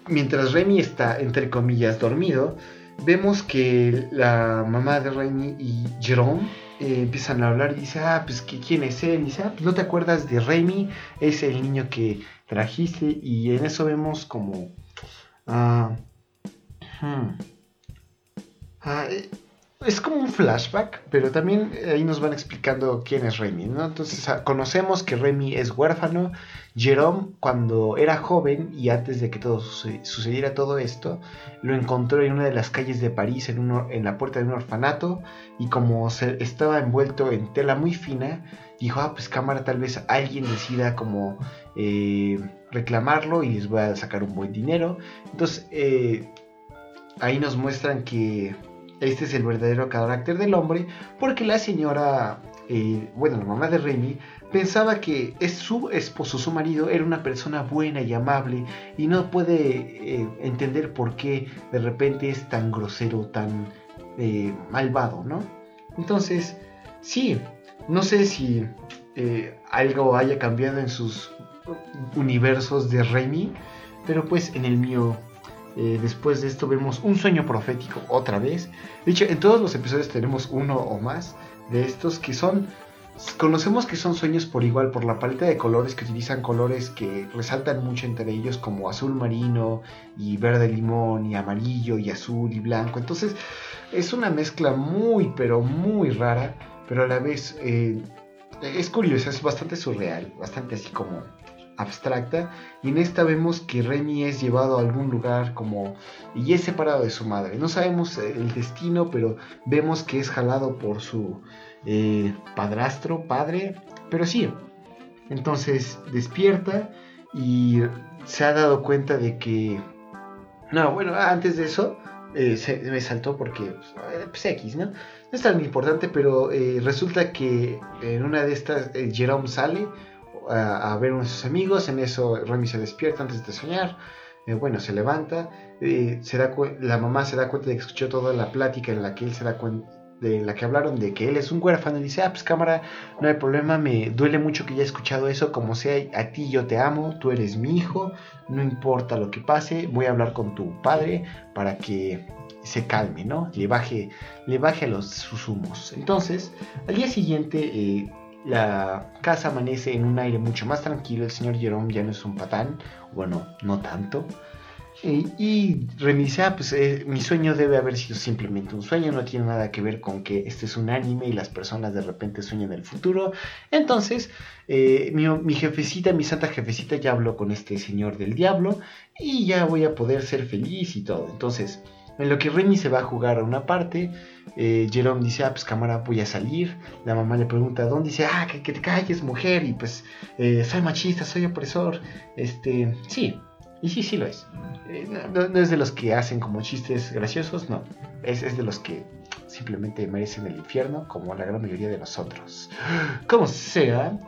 mientras Remy está, entre comillas, dormido, vemos que la mamá de Remy y Jerome eh, empiezan a hablar y dice, ah, pues, ¿qui- ¿quién es él? Y dice, ah, pues, ¿no te acuerdas de Remy? Es el niño que trajiste. Y en eso vemos como... eh, es como un flashback, pero también eh, ahí nos van explicando quién es Remy, ¿no? Entonces ah, conocemos que Remy es huérfano. Jerome, cuando era joven y antes de que todo suce- sucediera todo esto, lo encontró en una de las calles de París, en, un en la puerta de un orfanato, y como se, estaba envuelto en tela muy fina, dijo, ah, pues cámara, tal vez alguien decida como eh, reclamarlo y les voy a sacar un buen dinero. Entonces, eh, ahí nos muestran que este es el verdadero carácter del hombre, porque la señora, eh, bueno, la mamá de Remy, pensaba que es su esposo, su marido, era una persona buena y amable, y no puede eh, entender por qué de repente es tan grosero, tan eh, malvado, ¿no? Entonces, sí, no sé si algo haya cambiado en sus universos de Remy, pero pues en el mío eh, después de esto vemos un sueño profético otra vez. De hecho, en todos los episodios tenemos uno o más de estos que son conocemos que son sueños por igual, por la paleta de colores que utilizan colores que resaltan mucho entre ellos, como azul marino y verde limón y amarillo y azul y blanco. Entonces es una mezcla muy, pero muy rara, pero a la vez eh, es curiosa, es bastante surreal, bastante así como abstracta y en esta vemos que Remy es llevado a algún lugar como y es separado de su madre. No sabemos el destino, pero vemos que es jalado por su eh, padrastro, padre, pero sí. Entonces despierta y se ha dado cuenta de que... No, bueno, antes de eso eh, se, me saltó porque pues, X, ¿no? No es tan importante, pero eh, resulta que en una de estas Jerome sale a, ver uno sus amigos, en eso Remy se despierta antes de soñar, bueno, se levanta, se da la mamá se da cuenta de que escuchó toda la plática en la que él se da cuenta de la que hablaron de que él es un huérfano y dice, ah, pues cámara, no hay problema, me duele mucho que haya escuchado eso, como sea, a ti yo te amo, tú eres mi hijo, no importa lo que pase, voy a hablar con tu padre para que se calme, ¿no? Le baje, le baje a los sus humos. Entonces, al día siguiente, eh, la casa amanece en un aire mucho más tranquilo, el señor Jerome ya no es un patán, bueno, no tanto. Y, y ah, pues eh, mi sueño debe haber sido simplemente un sueño, no tiene nada que ver con que este es un anime y las personas de repente sueñan el futuro. Entonces, eh, mi, jefecita, mi santa jefecita ya habló con este señor del diablo y ya voy a poder ser feliz y todo. Entonces, en lo que Remy se va a jugar a una parte, eh, Jerome dice, ah, pues cámara, voy a salir. La mamá le pregunta, ¿dónde? Dice, ah, que, que te calles, mujer, y pues soy machista, soy opresor. Este, sí, y sí, sí lo es. Eh, no, es de los que hacen como chistes graciosos, no. Es, de los que simplemente merecen el infierno, como la gran mayoría de nosotros. Como sea,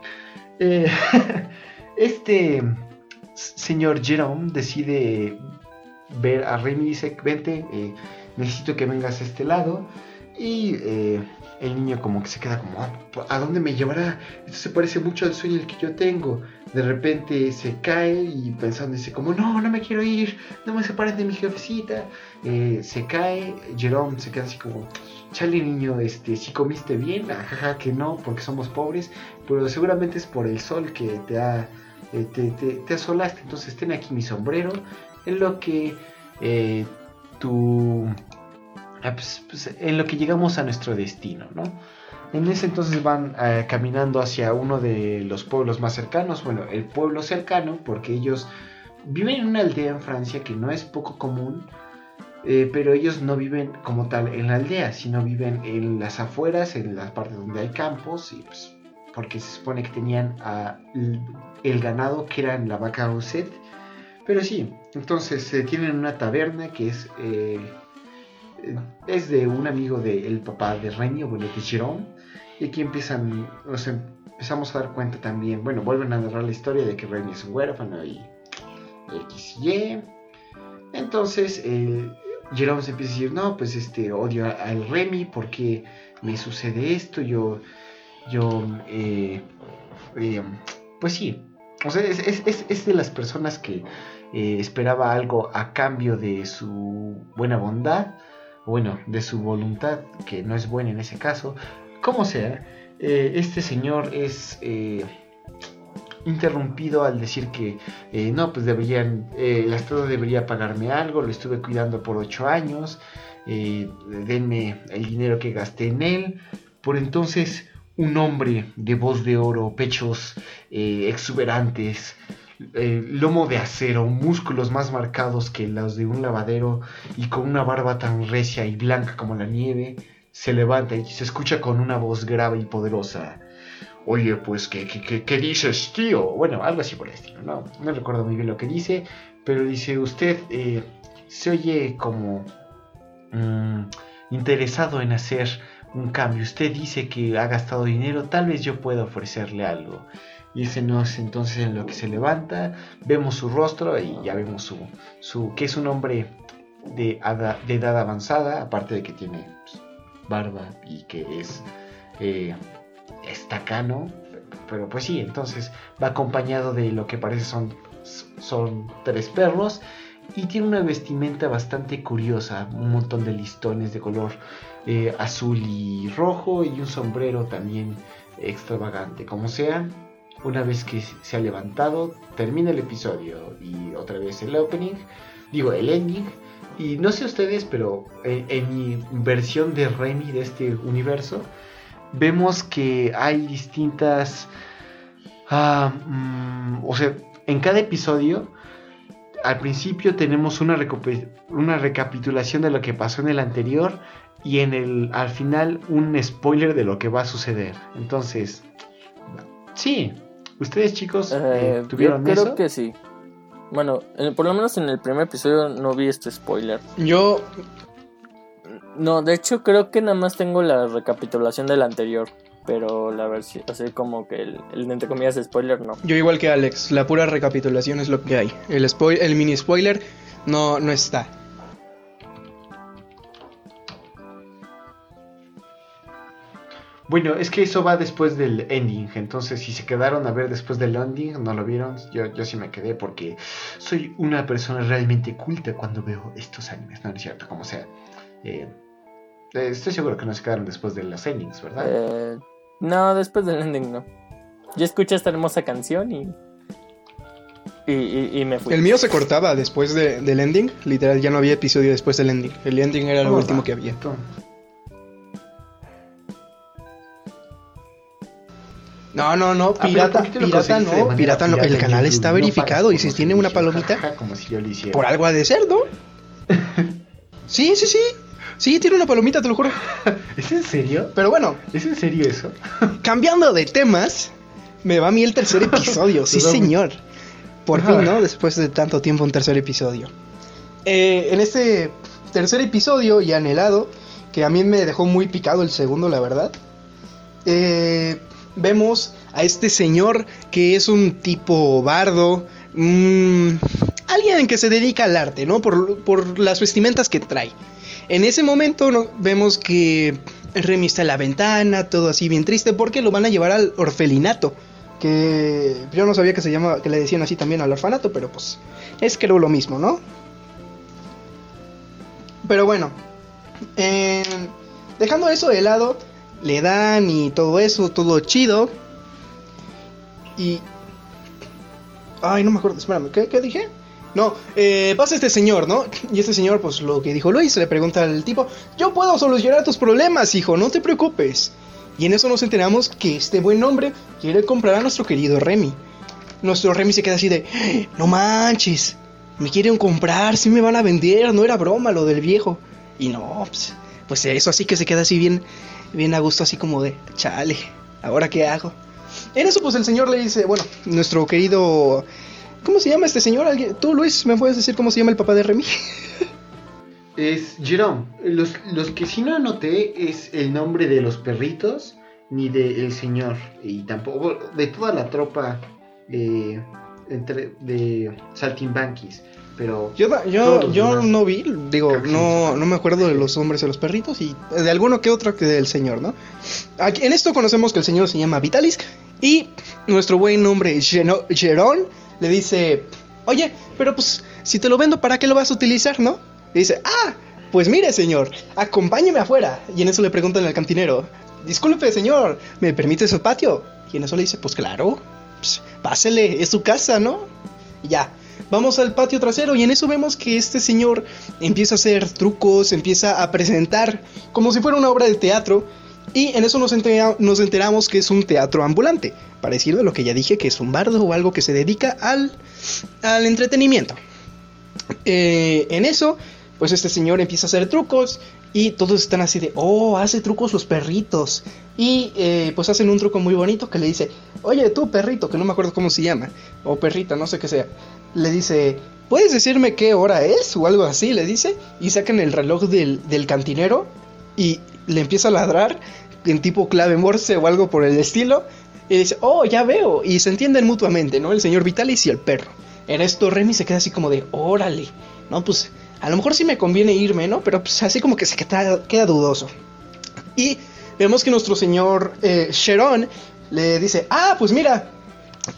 eh, este señor Jerome decide ver a Remy y dice, vente, eh, necesito que vengas a este lado. Y el niño como que se queda como, ah, ¿a dónde me llevará? Esto se parece mucho al sueño el que yo tengo de repente se cae y pensando dice como no, no me quiero ir, no me separen de mi jefecita, eh, se cae, Jerome se queda así como, chale niño, este, si comiste bien, ajaja que no, porque somos pobres, pero seguramente es por el sol que te ha, eh, te, asolaste, entonces ten aquí mi sombrero, en lo que eh, tu, pues, pues, en lo que llegamos a nuestro destino, ¿no? En ese entonces van eh, caminando hacia uno de los pueblos más cercanos, bueno, el pueblo cercano, porque ellos viven en una aldea en Francia que no es poco común, eh, pero ellos no viven como tal en la aldea, sino viven en las afueras, en las partes donde hay campos, y pues, porque se supone que tenían el ganado que era la vaca Rosette. Pero sí, entonces eh, tienen una taberna que es es de un amigo del papá de Remy, de Jerome, y aquí empiezan, nos empezamos a dar cuenta también, bueno, vuelven a narrar la historia de que Remy es un huérfano y X y Y. Entonces, Jerome se empieza a decir, no, pues este, odio al Remy porque me sucede esto, yo, yo, eh, eh, pues sí, o sea, es, de las personas que eh, esperaba algo a cambio de su buena bondad bueno, de su voluntad, que no es buena en ese caso, como sea, eh, este señor es eh, interrumpido al decir que eh, no, pues deberían, el Estado debería pagarme algo, lo estuve cuidando por ocho años, denme el dinero que gasté en él, por entonces un hombre de voz de oro, pechos exuberantes, eh, lomo de acero, músculos más marcados que los de un lavadero y con una barba tan recia y blanca como la nieve, se levanta y se escucha con una voz grave y poderosa. Oye, pues, ¿qué, qué, dices, tío? Bueno, algo así por el estilo, ¿no? No recuerdo muy bien lo que dice, pero dice, usted eh, se oye como mm, interesado en hacer un cambio. Usted dice que ha gastado dinero, tal vez yo pueda ofrecerle algo. Y ese no es entonces en lo que se levanta, vemos su rostro y ya vemos su, su que es un hombre de, edad avanzada, aparte de que tiene pues, barba y que es eh, estacano, pero pues sí, entonces va acompañado de lo que parece son, son tres perros y tiene una vestimenta bastante curiosa, un montón de listones de color eh, azul y rojo y un sombrero también extravagante. Como sea, una vez que se ha levantado, termina el episodio y otra vez el opening, digo el ending. Y no sé ustedes, pero en, mi versión de Remy de este universo, vemos que hay distintas... Ah, mm, o sea, en cada episodio, al principio tenemos una, una recapitulación de lo que pasó en el anterior y en el al final un spoiler de lo que va a suceder. Entonces, sí, ustedes chicos eh, eh, tuvieron yo creo que sí. Bueno, por lo menos en el primer episodio no vi este spoiler. Yo no, de hecho creo que nada más tengo la recapitulación del anterior. Pero la versión, así como que el, el entre comillas spoiler no. Yo igual que Alex, la pura recapitulación es lo que hay. El, spoil, el mini spoiler no, no está. Bueno, es que eso va después del ending, entonces si se quedaron a ver después del ending, no lo vieron, yo, yo sí me quedé porque soy una persona realmente culta cuando veo estos animes, no, es cierto, como sea. Eh, eh, estoy seguro que no se quedaron después de los endings, ¿verdad? Eh, no, después del ending no. Yo escuché esta hermosa canción y y, me fui. El mío se cortaba después del ending. Literal, ya no había episodio después del ending. El ending era lo último que había. No, no, no, ah, pirata, pirata no, pirata no. El canal está verificado y si tiene una palomita, por algo ha de ser, ¿no? sí, sí, sí. Sí, tiene una palomita, te lo juro. ¿Es en serio? Pero bueno. ¿Es en serio eso? cambiando de temas, me va a mí el tercer episodio. sí, señor. Por fin, ¿no? Después de tanto tiempo, un tercer episodio. Eh, en este tercer episodio y anhelado, que a mí me dejó muy picado el segundo, la verdad. Eh, vemos a este señor que es un tipo bardo, alguien que se dedica al arte, ¿no? Por, las vestimentas que trae. En ese momento vemos que Remy está en la ventana, todo así bien triste, porque lo van a llevar al orfelinato. Que yo no sabía que se llama, que le decían así también al orfanato, pero pues es creo lo mismo, ¿no? Pero bueno, dejando eso de lado, le dan y todo eso, todo chido. Y... Ay, no me acuerdo, espérame, ¿qué, dije? No, eh, pasa este señor, ¿no? Y este señor, pues lo que dijo Luis, le pregunta al tipo, yo puedo solucionar tus problemas, hijo, no te preocupes. Y en eso nos enteramos que este buen hombre quiere comprar a nuestro querido Remy. Nuestro Remy se queda así de, no manches, me quieren comprar, sí me van a vender, no era broma lo del viejo. Y no, pues, pues eso así que se queda así bien, bien a gusto, así como de, chale, ¿ahora qué hago? En eso, pues el señor le dice, bueno, nuestro querido. ¿Cómo se llama este señor? ¿Tú, Luis, me puedes decir cómo se llama el papá de Remy? es Jerome. Los, los que sí no anoté es el nombre de los perritos, ni del señor, y tampoco de toda la tropa eh, entre, de Saltimbanquis. Pero yo, yo, yo no vi, digo, no, no me acuerdo de los hombres y los perritos y de alguno que otro que del señor, ¿no? Aquí, en esto conocemos que el señor se llama Vitalis y nuestro buen nombre Jerón le dice, oye, pero pues si te lo vendo, ¿para qué lo vas a utilizar, no? Y dice, ah, pues mire señor, acompáñeme afuera. Y en eso le preguntan al cantinero, disculpe señor, ¿me permite su patio? Y en eso le dice, pues claro, pues, pásele, es su casa, ¿no? Y ya, Vamos al patio trasero y en eso vemos que este señor empieza a hacer trucos, empieza a presentar como si fuera una obra de teatro. Y en eso nos, enteramos que es un teatro ambulante, parecido a lo que ya dije, que es un bardo o algo que se dedica al, al entretenimiento. Eh, en eso, pues este señor empieza a hacer trucos y todos están así de, oh, hace trucos los perritos. Y eh, pues hacen un truco muy bonito que le dice, oye tú perrito, que no me acuerdo cómo se llama, o perrita, no sé qué sea le dice, ¿puedes decirme qué hora es? O algo así, le dice. Y sacan el reloj del, cantinero y le empieza a ladrar en tipo clave morse o algo por el estilo. Y dice, oh, ya veo. Y se entienden mutuamente, ¿no? El señor Vitalis y el perro. En esto Remy se queda así como de, órale. No, pues a lo mejor sí me conviene irme, ¿no? Pero pues así como que se queda, queda dudoso. Y vemos que nuestro señor eh, Sharon le dice, ah, pues mira,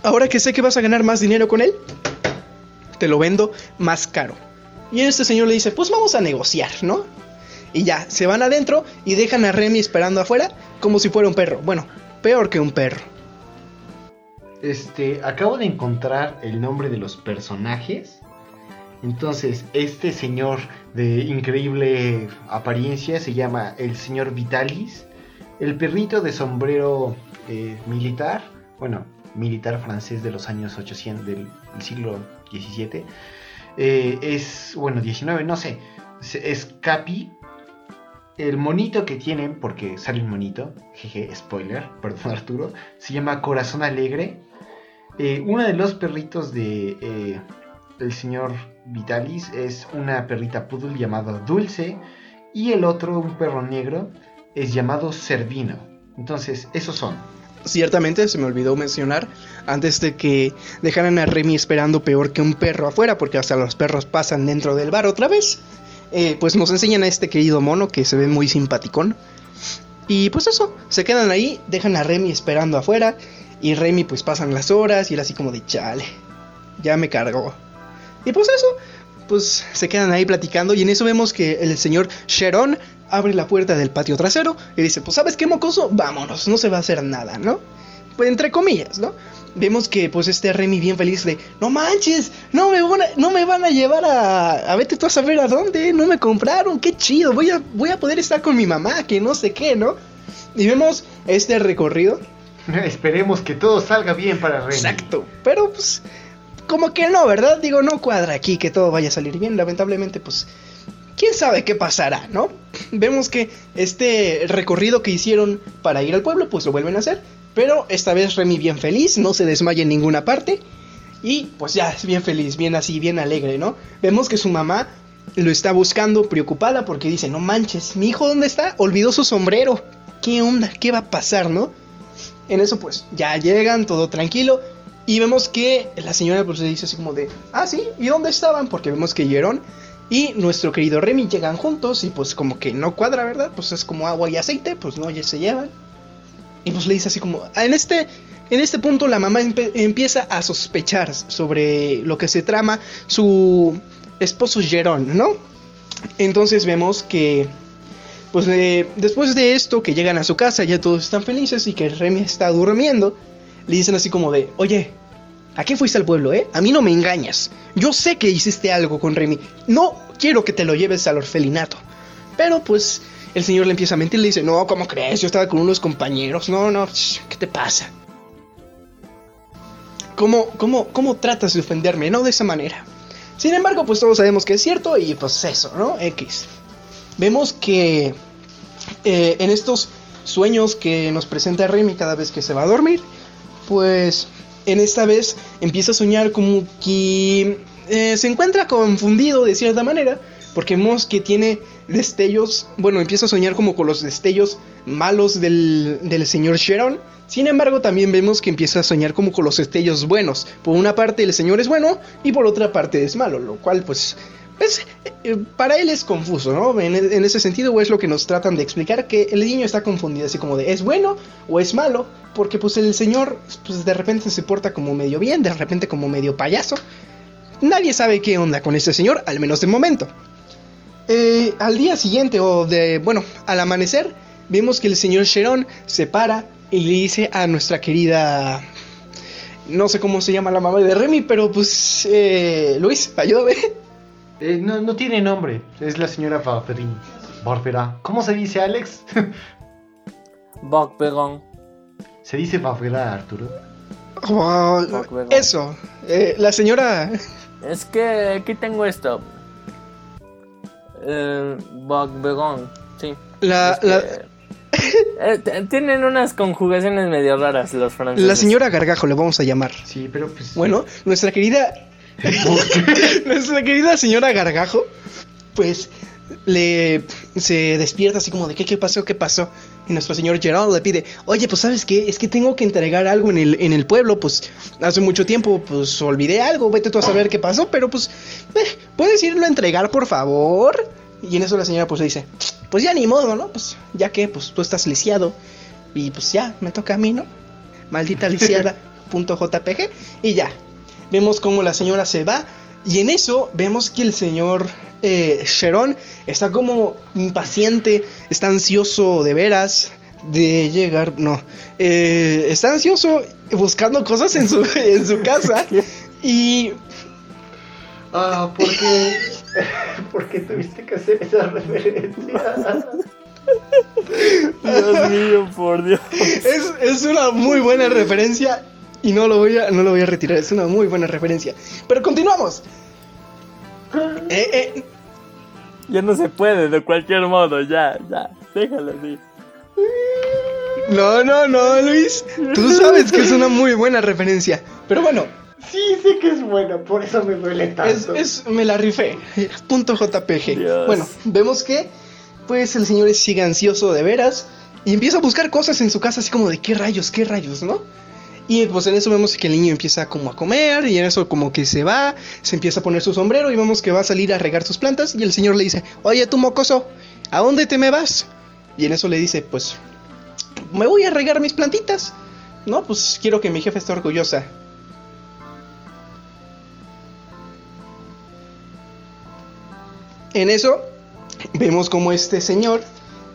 ahora que sé que vas a ganar más dinero con él, te lo vendo más caro. Y este señor le dice, pues vamos a negociar, ¿no? Y ya, se van adentro y dejan a Remy esperando afuera como si fuera un perro. Bueno, peor que un perro. Este, acabo de encontrar el nombre de los personajes. Entonces, este señor de increíble apariencia se llama el señor Vitalis. El perrito de sombrero eh, militar, bueno, militar francés de los años 800 del siglo XVII. Eh, es, bueno, 19, no sé. Es Capi. El monito que tienen, porque sale un monito, jeje, spoiler, perdón Arturo, se llama Corazón Alegre. Eh, uno de los perritos de eh, el señor Vitalis es una perrita poodle llamada Dulce y el otro, un perro negro, es llamado Servino. Entonces, esos son. Ciertamente se me olvidó mencionar antes de que dejaran a Remy esperando peor que un perro afuera, porque hasta los perros pasan dentro del bar otra vez. Eh, pues nos enseñan a este querido mono que se ve muy simpaticón. Y pues eso, se quedan ahí, dejan a Remy esperando afuera. Y Remy pues pasan las horas y él así como de chale, ya me cargó. Y pues eso, pues se quedan ahí platicando y en eso vemos que el señor Sharon abre la puerta del patio trasero y dice, pues sabes qué mocoso, vámonos, no se va a hacer nada, ¿no? Pues entre comillas, ¿no? Vemos que pues este Remy bien feliz de, no manches, no me van a, no me van a llevar a, a vete tú a saber a dónde, no me compraron, qué chido, voy a, voy a poder estar con mi mamá, que no sé qué, ¿no? Y vemos este recorrido. Esperemos que todo salga bien para Remy. Exacto, pero pues como que no, ¿verdad? Digo, no cuadra aquí que todo vaya a salir bien, lamentablemente pues quién sabe qué pasará, ¿no? Vemos que este recorrido que hicieron para ir al pueblo, pues lo vuelven a hacer. Pero esta vez Remy bien feliz, no se desmaya en ninguna parte. Y pues ya, es bien feliz, bien así, bien alegre, ¿no? Vemos que su mamá lo está buscando preocupada porque dice, no manches, mi hijo dónde está? Olvidó su sombrero. ¿Qué onda? ¿Qué va a pasar, no? En eso pues ya llegan, todo tranquilo. Y vemos que la señora pues le dice así como de, ah, sí, ¿y dónde estaban? Porque vemos que Jerón y nuestro querido Remy llegan juntos y pues como que no cuadra, ¿verdad? Pues es como agua y aceite, pues no, ya se llevan. Y pues le dice así como, ah, en este, en este punto la mamá empieza a sospechar sobre lo que se trama su esposo Jerón, ¿no? Entonces vemos que, pues eh, después de esto, que llegan a su casa, ya todos están felices y que Remy está durmiendo, le dicen así como de, oye, ¿a qué fuiste al pueblo, eh? A mí no me engañas. Yo sé que hiciste algo con Remy. No quiero que te lo lleves al orfelinato. Pero pues el señor le empieza a mentir, le dice, no, ¿cómo crees? Yo estaba con unos compañeros. No, no, ¿qué te pasa? ¿Cómo, cómo, ¿Cómo tratas de ofenderme? No de esa manera. Sin embargo, pues todos sabemos que es cierto y pues eso, ¿no? X. Vemos que eh, en estos sueños que nos presenta Remy cada vez que se va a dormir, pues en esta vez empieza a soñar como que eh, se encuentra confundido de cierta manera, porque vemos que tiene destellos, bueno, empieza a soñar como con los destellos malos del, del señor Sharon. Sin embargo, también vemos que empieza a soñar como con los destellos buenos. Por una parte el señor es bueno y por otra parte es malo, lo cual pues pues para él es confuso, ¿no? En, ese sentido es lo que nos tratan de explicar, que el niño está confundido, así como de es bueno o es malo, porque pues el señor pues de repente se porta como medio bien, de repente como medio payaso. Nadie sabe qué onda con este señor, al menos de momento. Eh, al día siguiente, o de, bueno, al amanecer, vemos que el señor Sharon se para y le dice a nuestra querida... No sé cómo se llama la mamá de Remy, pero pues... Eh, Luis, ayúdame. Eh, no, no tiene nombre, es la señora Barberin. Barbera. ¿Cómo se dice, Alex? Bogbegon. ¿Se dice Barbera, Arturo? Oh, eso, eh, la señora... Es que aquí tengo esto. Eh, Bogbegon, sí. La, Es que, la, eh, tienen unas conjugaciones medio raras los franceses. la señora Gargajo le vamos a llamar. Sí, pero pues... Bueno, nuestra querida... nuestra querida señora Gargajo, pues le se despierta así como de ¿qué, qué pasó, qué pasó. Y nuestro señor Gerald le pide, oye, pues sabes qué, es que tengo que entregar algo en el, en el pueblo, pues hace mucho tiempo pues olvidé algo, vete tú a saber qué pasó, pero pues, eh, ¿puedes irlo a entregar por favor? Y en eso la señora pues le dice, pues ya ni modo, ¿no? Pues ya que, pues tú estás lisiado y pues ya, me toca a mí, ¿no? Maldita lisiada, JPG, y ya. Vemos cómo la señora se va y en eso vemos que el señor eh, Sharon está como impaciente, está ansioso de veras de llegar, no, eh, está ansioso buscando cosas en su, en su casa y Ah, porque. porque tuviste que hacer esa referencia. Dios mío, por Dios. es, es una muy buena referencia y no lo voy a, no lo voy a retirar, es una muy buena referencia. Pero continuamos. Eh, eh, Ya no se puede, de cualquier modo, ya, ya. Déjalo así. no, no, no, Luis, tú sabes que es una muy buena referencia. Pero bueno, Sí, sé que es buena, por eso me duele es, tanto. es- me la rifé. Punto JPG. Dios. Bueno, vemos que pues el señor sigue ansioso de veras y empieza a buscar cosas en su casa así como de qué rayos, qué rayos, ¿no? Y pues en eso vemos que el niño empieza como a comer y en eso como que se va, se empieza a poner su sombrero y vemos que va a salir a regar sus plantas y el señor le dice, oye tú mocoso, ¿a dónde te me vas? Y en eso le dice, pues me voy a regar mis plantitas. No, pues quiero que mi jefe esté orgullosa. En eso vemos como este señor,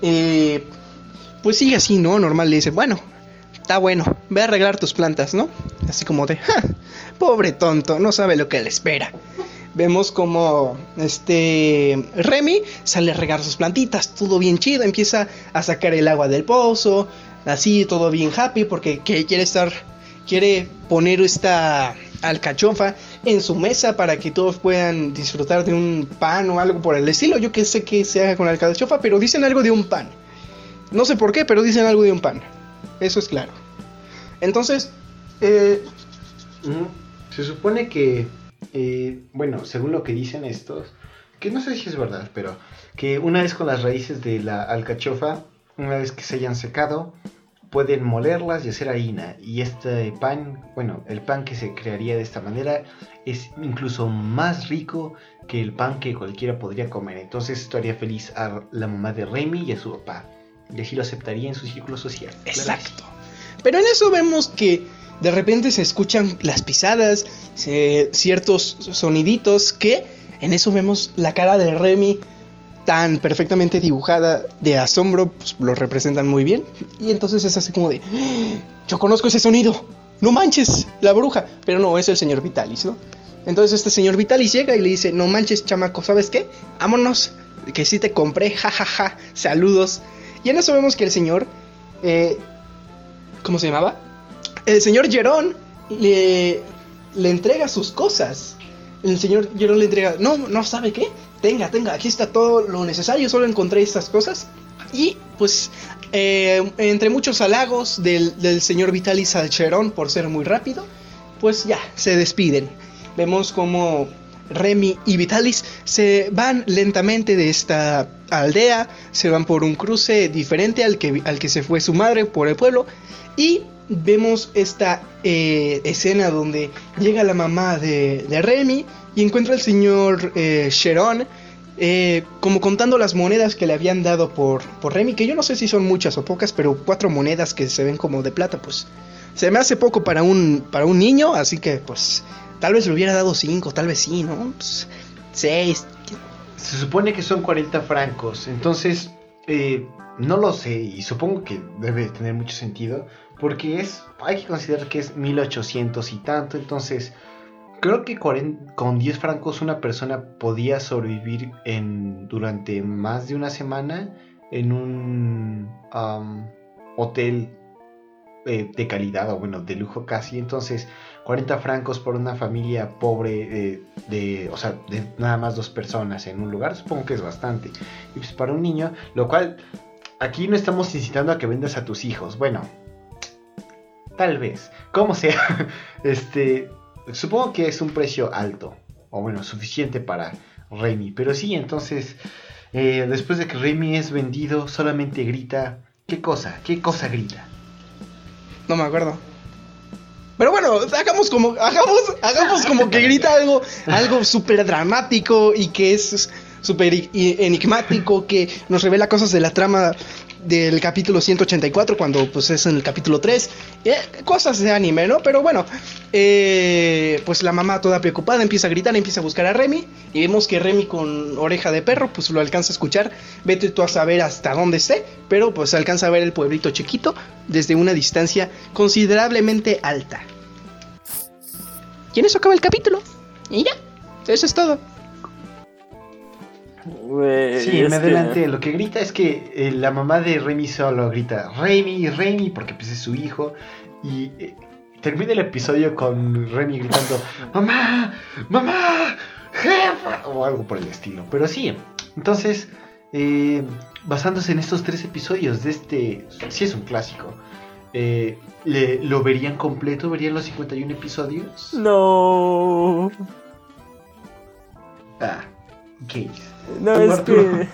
eh, pues sigue así, ¿no? Normal le dice, bueno, está bueno, ve a arreglar tus plantas, ¿no? Así como de, "Ja, pobre tonto, no sabe lo que le espera. Vemos como este Remy sale a regar sus plantitas, todo bien chido, empieza a sacar el agua del pozo, así todo bien happy porque que quiere estar, quiere poner esta alcachofa en su mesa para que todos puedan disfrutar de un pan o algo por el estilo. Yo que sé que se haga con alcachofa, pero dicen algo de un pan. No sé por qué, pero dicen algo de un pan. Eso es claro. Entonces, eh, Ujú. Se supone que, eh, bueno, según lo que dicen estos, que no sé si es verdad, pero que una vez con las raíces de la alcachofa, una vez que se hayan secado, pueden molerlas y hacer harina. Y este pan, bueno, el pan que se crearía de esta manera es incluso más rico que el pan que cualquiera podría comer. Entonces esto haría feliz a la mamá de Remy y a su papá. Y así lo aceptaría en su círculo social. Exacto. Pero en eso vemos que de repente se escuchan las pisadas, ciertos soniditos que en eso vemos la cara de Remy tan perfectamente dibujada de asombro, pues lo representan muy bien. Y entonces es así como de, "¡Ah! yo conozco ese sonido, no manches, la bruja. Pero no, es el señor Vitalis, ¿no? Entonces este señor Vitalis llega y le dice, no manches, chamaco, ¿sabes qué? Vámonos, que sí te compré, jajaja, saludos. Y en eso vemos que el señor, eh, ¿cómo se llamaba? El señor Gerón le, le entrega sus cosas. El señor Gerón le entrega, no, no sabe qué, tenga, tenga, aquí está todo lo necesario, solo encontré estas cosas. Y pues, eh, entre muchos halagos del, del señor Vitalis al Gerón por ser muy rápido, pues ya, se despiden. Vemos como Remy y Vitalis se van lentamente de esta aldea, se van por un cruce diferente al que, al que se fue su madre por el pueblo y vemos esta eh, escena donde llega la mamá de, Remy y encuentra al señor eh, Sharon eh, como contando las monedas que le habían dado por, por Remy, que yo no sé si son muchas o pocas, pero cuatro monedas que se ven como de plata, pues se me hace poco para un, para un niño, así que pues tal vez le hubiera dado cinco, tal vez sí, ¿no? Pues, seis. Se supone que son 40 francos, entonces eh, no lo sé y supongo que debe tener mucho sentido porque es, hay que considerar que es 1800 y tanto, entonces creo que 40 con 10 francos una persona podía sobrevivir en, durante más de una semana en un am, hotel eh, de calidad o bueno, de lujo casi, entonces 40 francos por una familia pobre de, o sea, de nada más dos personas en un lugar, supongo que es bastante. Y pues para un niño, lo cual aquí no estamos incitando a que vendas a tus hijos. Bueno, tal vez, como sea, este, supongo que es un precio alto o bueno, suficiente para Remy, pero sí, entonces eh, después de que Remy es vendido, solamente grita, ¿qué cosa? ¿Qué cosa grita? No me acuerdo. Pero bueno, hagamos como, hagamos, hagamos como que grita algo, algo súper dramático y que es súper enigmático, que nos revela cosas de la trama del capítulo 184, cuando pues es en el capítulo 3. eh, cosas de anime, ¿no? Pero bueno, eh, pues la mamá toda preocupada empieza a gritar, empieza a buscar a Remy. Y vemos que Remy con oreja de perro, pues lo alcanza a escuchar. Vete tú a saber hasta dónde esté, pero pues alcanza a ver el pueblito chiquito desde una distancia considerablemente alta. Y en eso acaba el capítulo. Y ya, eso es todo. Sí, me que- adelante. Lo que grita es que eh, la mamá de Remy solo grita Remy, Remy, porque pues es su hijo. Y eh, termina el episodio con Remy gritando Mamá, mamá, jefa, o algo por el estilo. Pero sí, entonces, eh, basándose en estos tres episodios de este, sí es un clásico. eh, le- ¿Lo verían completo? ¿Verían los 51 episodios? No. Ah, gays. No, es Arturo. que.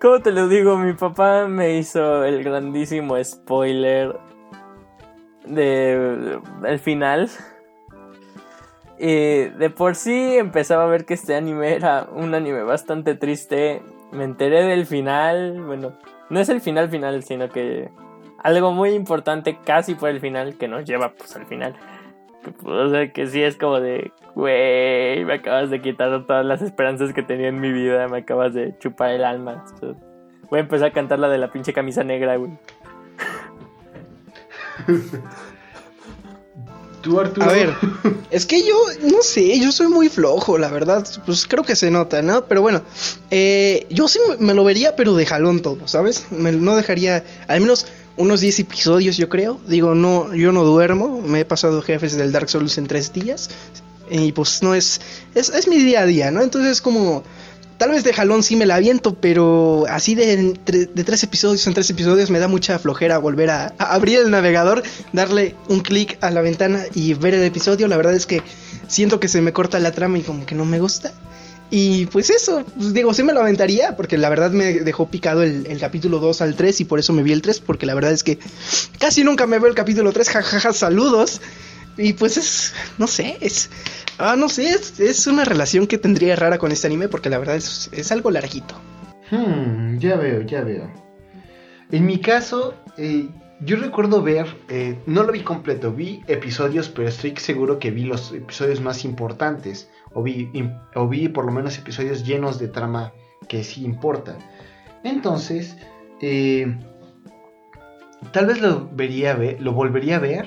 ¿Cómo te lo digo? Mi papá me hizo el grandísimo spoiler de el final. Y de por sí empezaba a ver que este anime era un anime bastante triste. Me enteré del final. Bueno, no es el final final, sino que algo muy importante casi por el final que nos lleva pues al final. O sea, que sí es como de, güey, me acabas de quitar todas las esperanzas que tenía en mi vida, me acabas de chupar el alma. Voy a empezar a cantar la de la pinche camisa negra, güey. Tú, Arturo. A ver, es que yo, no sé, yo soy muy flojo, la verdad. Pues creo que se nota, ¿no? Pero bueno, eh, yo sí me- me lo vería, pero de jalón todo, ¿sabes? Me, no dejaría, al menos unos 10 episodios, yo creo. Digo, no, yo no duermo, me he pasado jefes del Dark Souls en 3 días. Y pues no es, es, es mi día a día, ¿no? Entonces como... Tal vez de jalón sí me la aviento, pero así de, de tres episodios en tres episodios me da mucha flojera volver a, a abrir el navegador, darle un clic a la ventana y ver el episodio. La verdad es que siento que se me corta la trama y como que no me gusta. Y pues eso, pues digo, sí me lo aventaría, porque la verdad me dejó picado el, capítulo 2 al 3 y por eso me vi el 3, porque la verdad es que casi nunca me veo el capítulo 3, jajaja, saludos. Y pues es, no sé, es, ah, no sé, es, es una relación que tendría rara con este anime, porque la verdad es, es algo larguito. Hmm, ya veo, ya veo. En mi caso, eh, yo recuerdo ver, eh, no lo vi completo, vi episodios, pero estoy seguro que vi los episodios más importantes, o vi, o vi por lo menos episodios llenos de trama que sí importa. Entonces, eh, tal vez lo vería lo volvería a ver.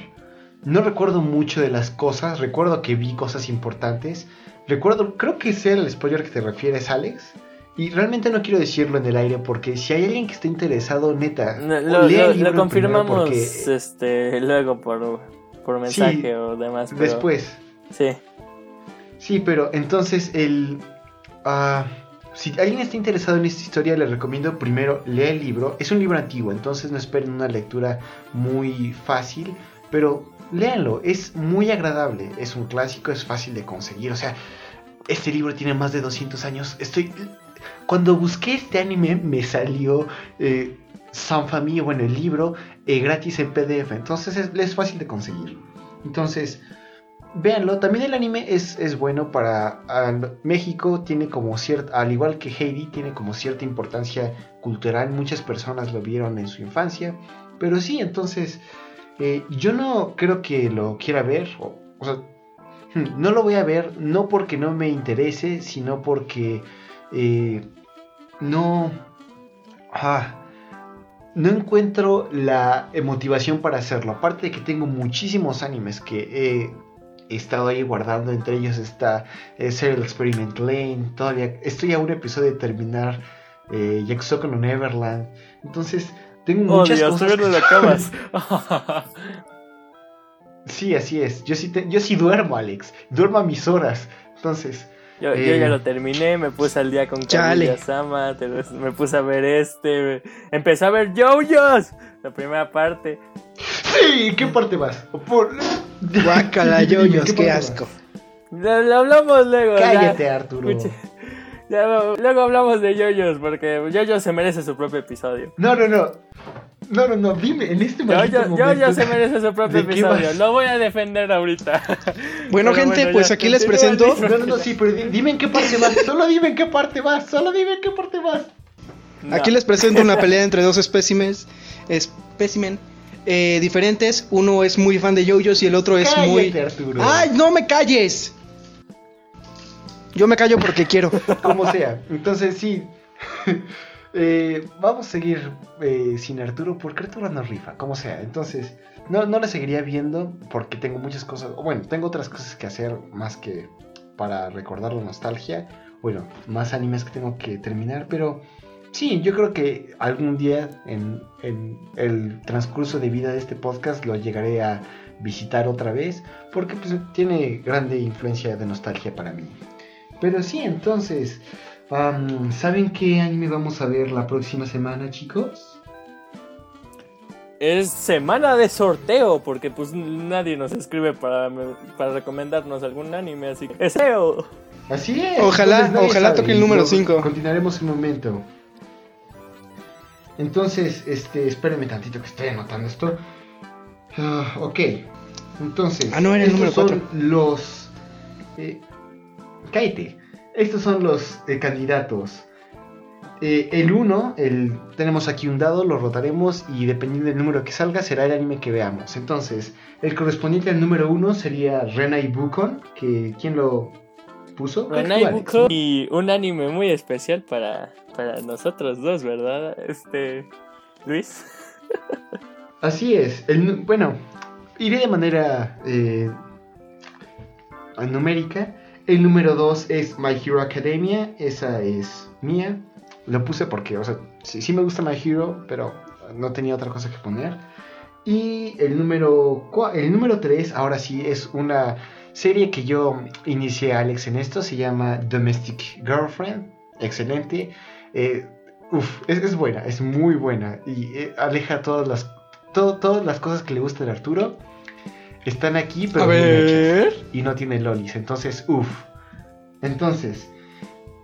No recuerdo mucho de las cosas, recuerdo que vi cosas importantes. Recuerdo, creo que sea el spoiler que te refieres, Alex. Y realmente no quiero decirlo en el aire porque si hay alguien que esté interesado, neta, No, Lo, lea lo- el libro confirmamos porque este, luego por, por mensaje o demás. pero- después. Sí. Sí, pero entonces el... ah, si alguien está interesado en esta historia, le recomiendo primero lea el libro. Es un libro antiguo, entonces no esperen una lectura muy fácil, pero léanlo, es muy agradable, es un clásico, es fácil de conseguir. O sea, este libro tiene más de 200 años. Estoy... Cuando busqué este anime me salió eh, Sanfami, bueno, el libro eh, gratis en PDF, entonces es, es fácil de conseguir. Entonces, véanlo. También el anime es, es bueno para México. Tiene como cierta, al igual que Heidi, tiene como cierta importancia cultural. Muchas personas lo vieron en su infancia. Pero sí, entonces eh, yo no creo que lo quiera ver. O, sea, hmm, no lo voy a ver no porque no me interese, sino porque eh, no, ah, no encuentro la motivación para hacerlo. Aparte de que tengo muchísimos animes que he estado ahí guardando. Entre ellos está eh, Serial Experiment Lane. Todavía estoy a un episodio de terminar eh, Yakusoku no Neverland. Entonces, tengo Oh, muchas Dios, cosas. no acabas. sí, así es. Yo sí, te- yo sí duermo, Alex. Duermo a mis horas. Entonces, Yo, yo Eh. ya lo terminé, me puse al día con. Kaguya Sama, te- me puse a ver este, empecé a ver JoJo's, la primera parte. Sí, ¿qué parte vas? Por- Guácala, yoyos, ¿qué asco. Lo, lo hablamos luego. ya. Cállate, Arturo. Ya, luego hablamos de JoJo's porque JoJo se merece su propio episodio. No, no, no. No, no, no. Dime, en este momento. JoJo se merece su propio ¿De qué episodio. vas? Lo voy a defender ahorita. Bueno, Pero gente, pues aquí les presento. No, no, no, sí, pero di- dime en qué parte vas. Solo dime en qué parte vas. Solo dime en qué parte vas. No. Aquí les presento una pelea entre dos espécimes, espécimen eh, diferentes. Uno es muy fan de JoJo's y el otro es Cállate, muy. Arturo. ¡Ay, no me calles! Yo me callo porque quiero. Como sea. Entonces, sí. Eh, vamos a seguir eh, sin Arturo porque Arturo no rifa, como sea. Entonces, no, no la seguiría viendo porque tengo muchas cosas. Bueno, tengo otras cosas que hacer más que para recordar la nostalgia. Bueno, más animes que tengo que terminar, pero sí, yo creo que algún día en, en el transcurso de vida de este podcast lo llegaré a visitar otra vez porque pues, tiene grande influencia de nostalgia para mí. Pero sí, entonces, ¿saben qué anime vamos a ver la próxima semana, chicos? Es semana de sorteo, porque pues nadie nos escribe para, para recomendarnos algún anime, así que es SEO. Así es. Ojalá- ojalá sabe, toque el número lo cinco. Continuaremos un momento. Entonces, este, espérenme tantito que estoy anotando esto. Ah, ok. Entonces, Ah, no, era el estos número son los. Eh, cállate. Estos son los eh, candidatos. Eh, el 1, el, tenemos aquí un dado, lo rotaremos y dependiendo del número que salga será el anime que veamos. Entonces, el correspondiente al número 1 sería Renai Bukon, que ¿quién lo puso? Creo que Renai tú, Alex, Buko ¿no? y un anime muy especial para, para nosotros dos, ¿verdad? Este. Luis. Así es. El, bueno, iré de manera eh, numérica. El número 2 es My Hero Academia. Esa es mía. Lo puse porque, o sea, sí, sí me gusta My Hero, pero no tenía otra cosa que poner. Y el número, cua- el número 3, ahora sí, es una serie que yo inicié a Alex en esto. Se llama Domestic Girlfriend. Excelente. Eh, uf, es, es buena, es muy buena. Y eh, aleja todas las, todo- todas las cosas que le gustan a Arturo. Están aquí, pero ver. y no tiene lolis. Entonces, uff. Entonces,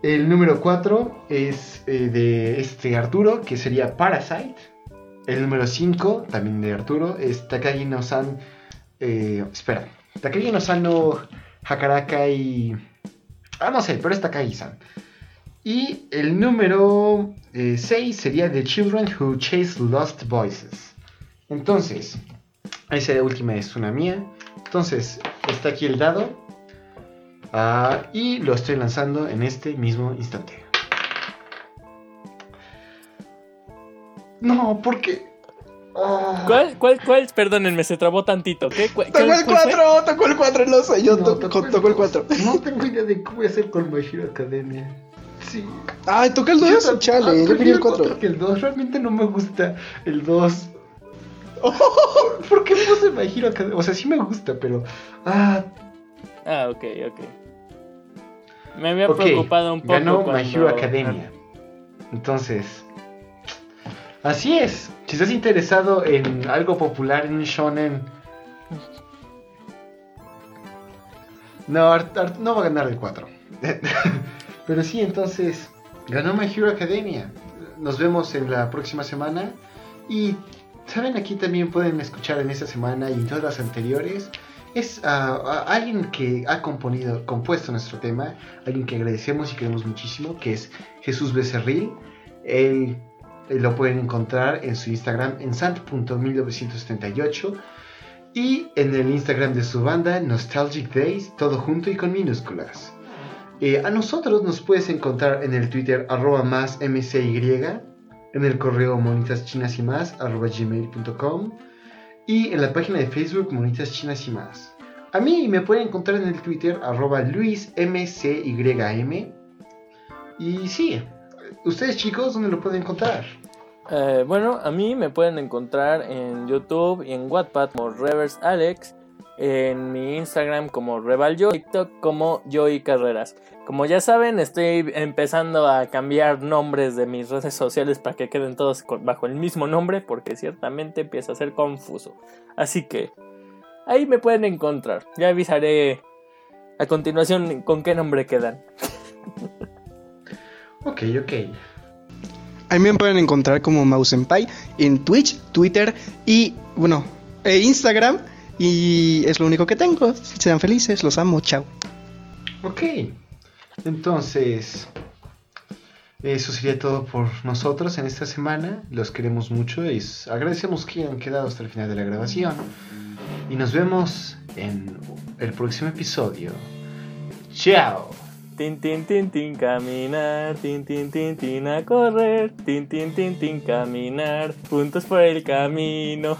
el número 4 es eh, de este Arturo, que sería Parasite. El número 5, también de Arturo, es Takagi no San. eh, espera, Takagi no San no Hakaraka y. Ah, no sé, pero es Takagi-san. Y el número 6 sería The Children Who Chase Lost Voices. Entonces, esa última es una mía. Entonces, está aquí el dado. Ah, y lo estoy lanzando en este mismo instante. No, porque. Ah. ¿Cuál, cuál, cuál? Perdónenme, se trabó tantito. ¿Qué? ¿Cuál- Tocó cuál el fue? 4, tocó el 4, no sé, yo No, to- tocó tocó el 4. No tengo idea de qué voy a hacer con My Hero Academia. Sí. Ay, toqué el 2, Yo- chale, ah, yo quería el 4. otro que el 2. Realmente no me gusta el 2. ¿Por qué puse My Hero Academia? O sea, sí me gusta, pero. Ah, Ah, ok, ok. Me había ok. preocupado un poco. Ganó My cuando- Hero Academia. Entonces. Así es. Si estás interesado en algo popular en shonen. No, Art- Art- no va a ganar el 4. Pero sí, entonces. Ganó My Hero Academia. Nos vemos en la próxima semana. Y. Saben, aquí también pueden escuchar en esta semana y en todas las anteriores. Es ah, alguien que ha componido, compuesto nuestro tema, alguien que agradecemos y queremos muchísimo, que es Jesús Becerril. Él, lo pueden encontrar en su Instagram en sant.1978 y en el Instagram de su banda Nostalgic Days, todo junto y con minúsculas. Eh, a nosotros nos puedes encontrar en el Twitter arroba más mcy, en el correo monitas y más arroba gmail.com y en la página de Facebook Monitas Chinas y más. A mí me pueden encontrar en el Twitter arroba luismcym. Y sí, ustedes chicos, ¿dónde lo pueden encontrar? Eh, bueno, a mí me pueden encontrar en YouTube y en Wattpad como Reverse Alex, en mi Instagram como Revalyo, TikTok como Joey Carreras. Como ya saben, estoy empezando a cambiar nombres de mis redes sociales para que queden todos bajo el mismo nombre, porque ciertamente empieza a ser confuso. Así que ahí me pueden encontrar. Ya avisaré a continuación con qué nombre quedan. Ok, ok. A mí me pueden encontrar como Mausenpai en Twitch, Twitter y, bueno, e Instagram. Y es lo único que tengo. Sean felices, los amo, chao. Ok. Entonces, Eso sería todo por nosotros en esta semana. Los queremos mucho y agradecemos que hayan quedado hasta el final de la grabación. Y nos vemos en el próximo episodio. Chao. Tin, tin, tin, tin, caminar, tin, tin, tin, tin, a correr, tin, tin, tin, tin, caminar, juntos por el camino.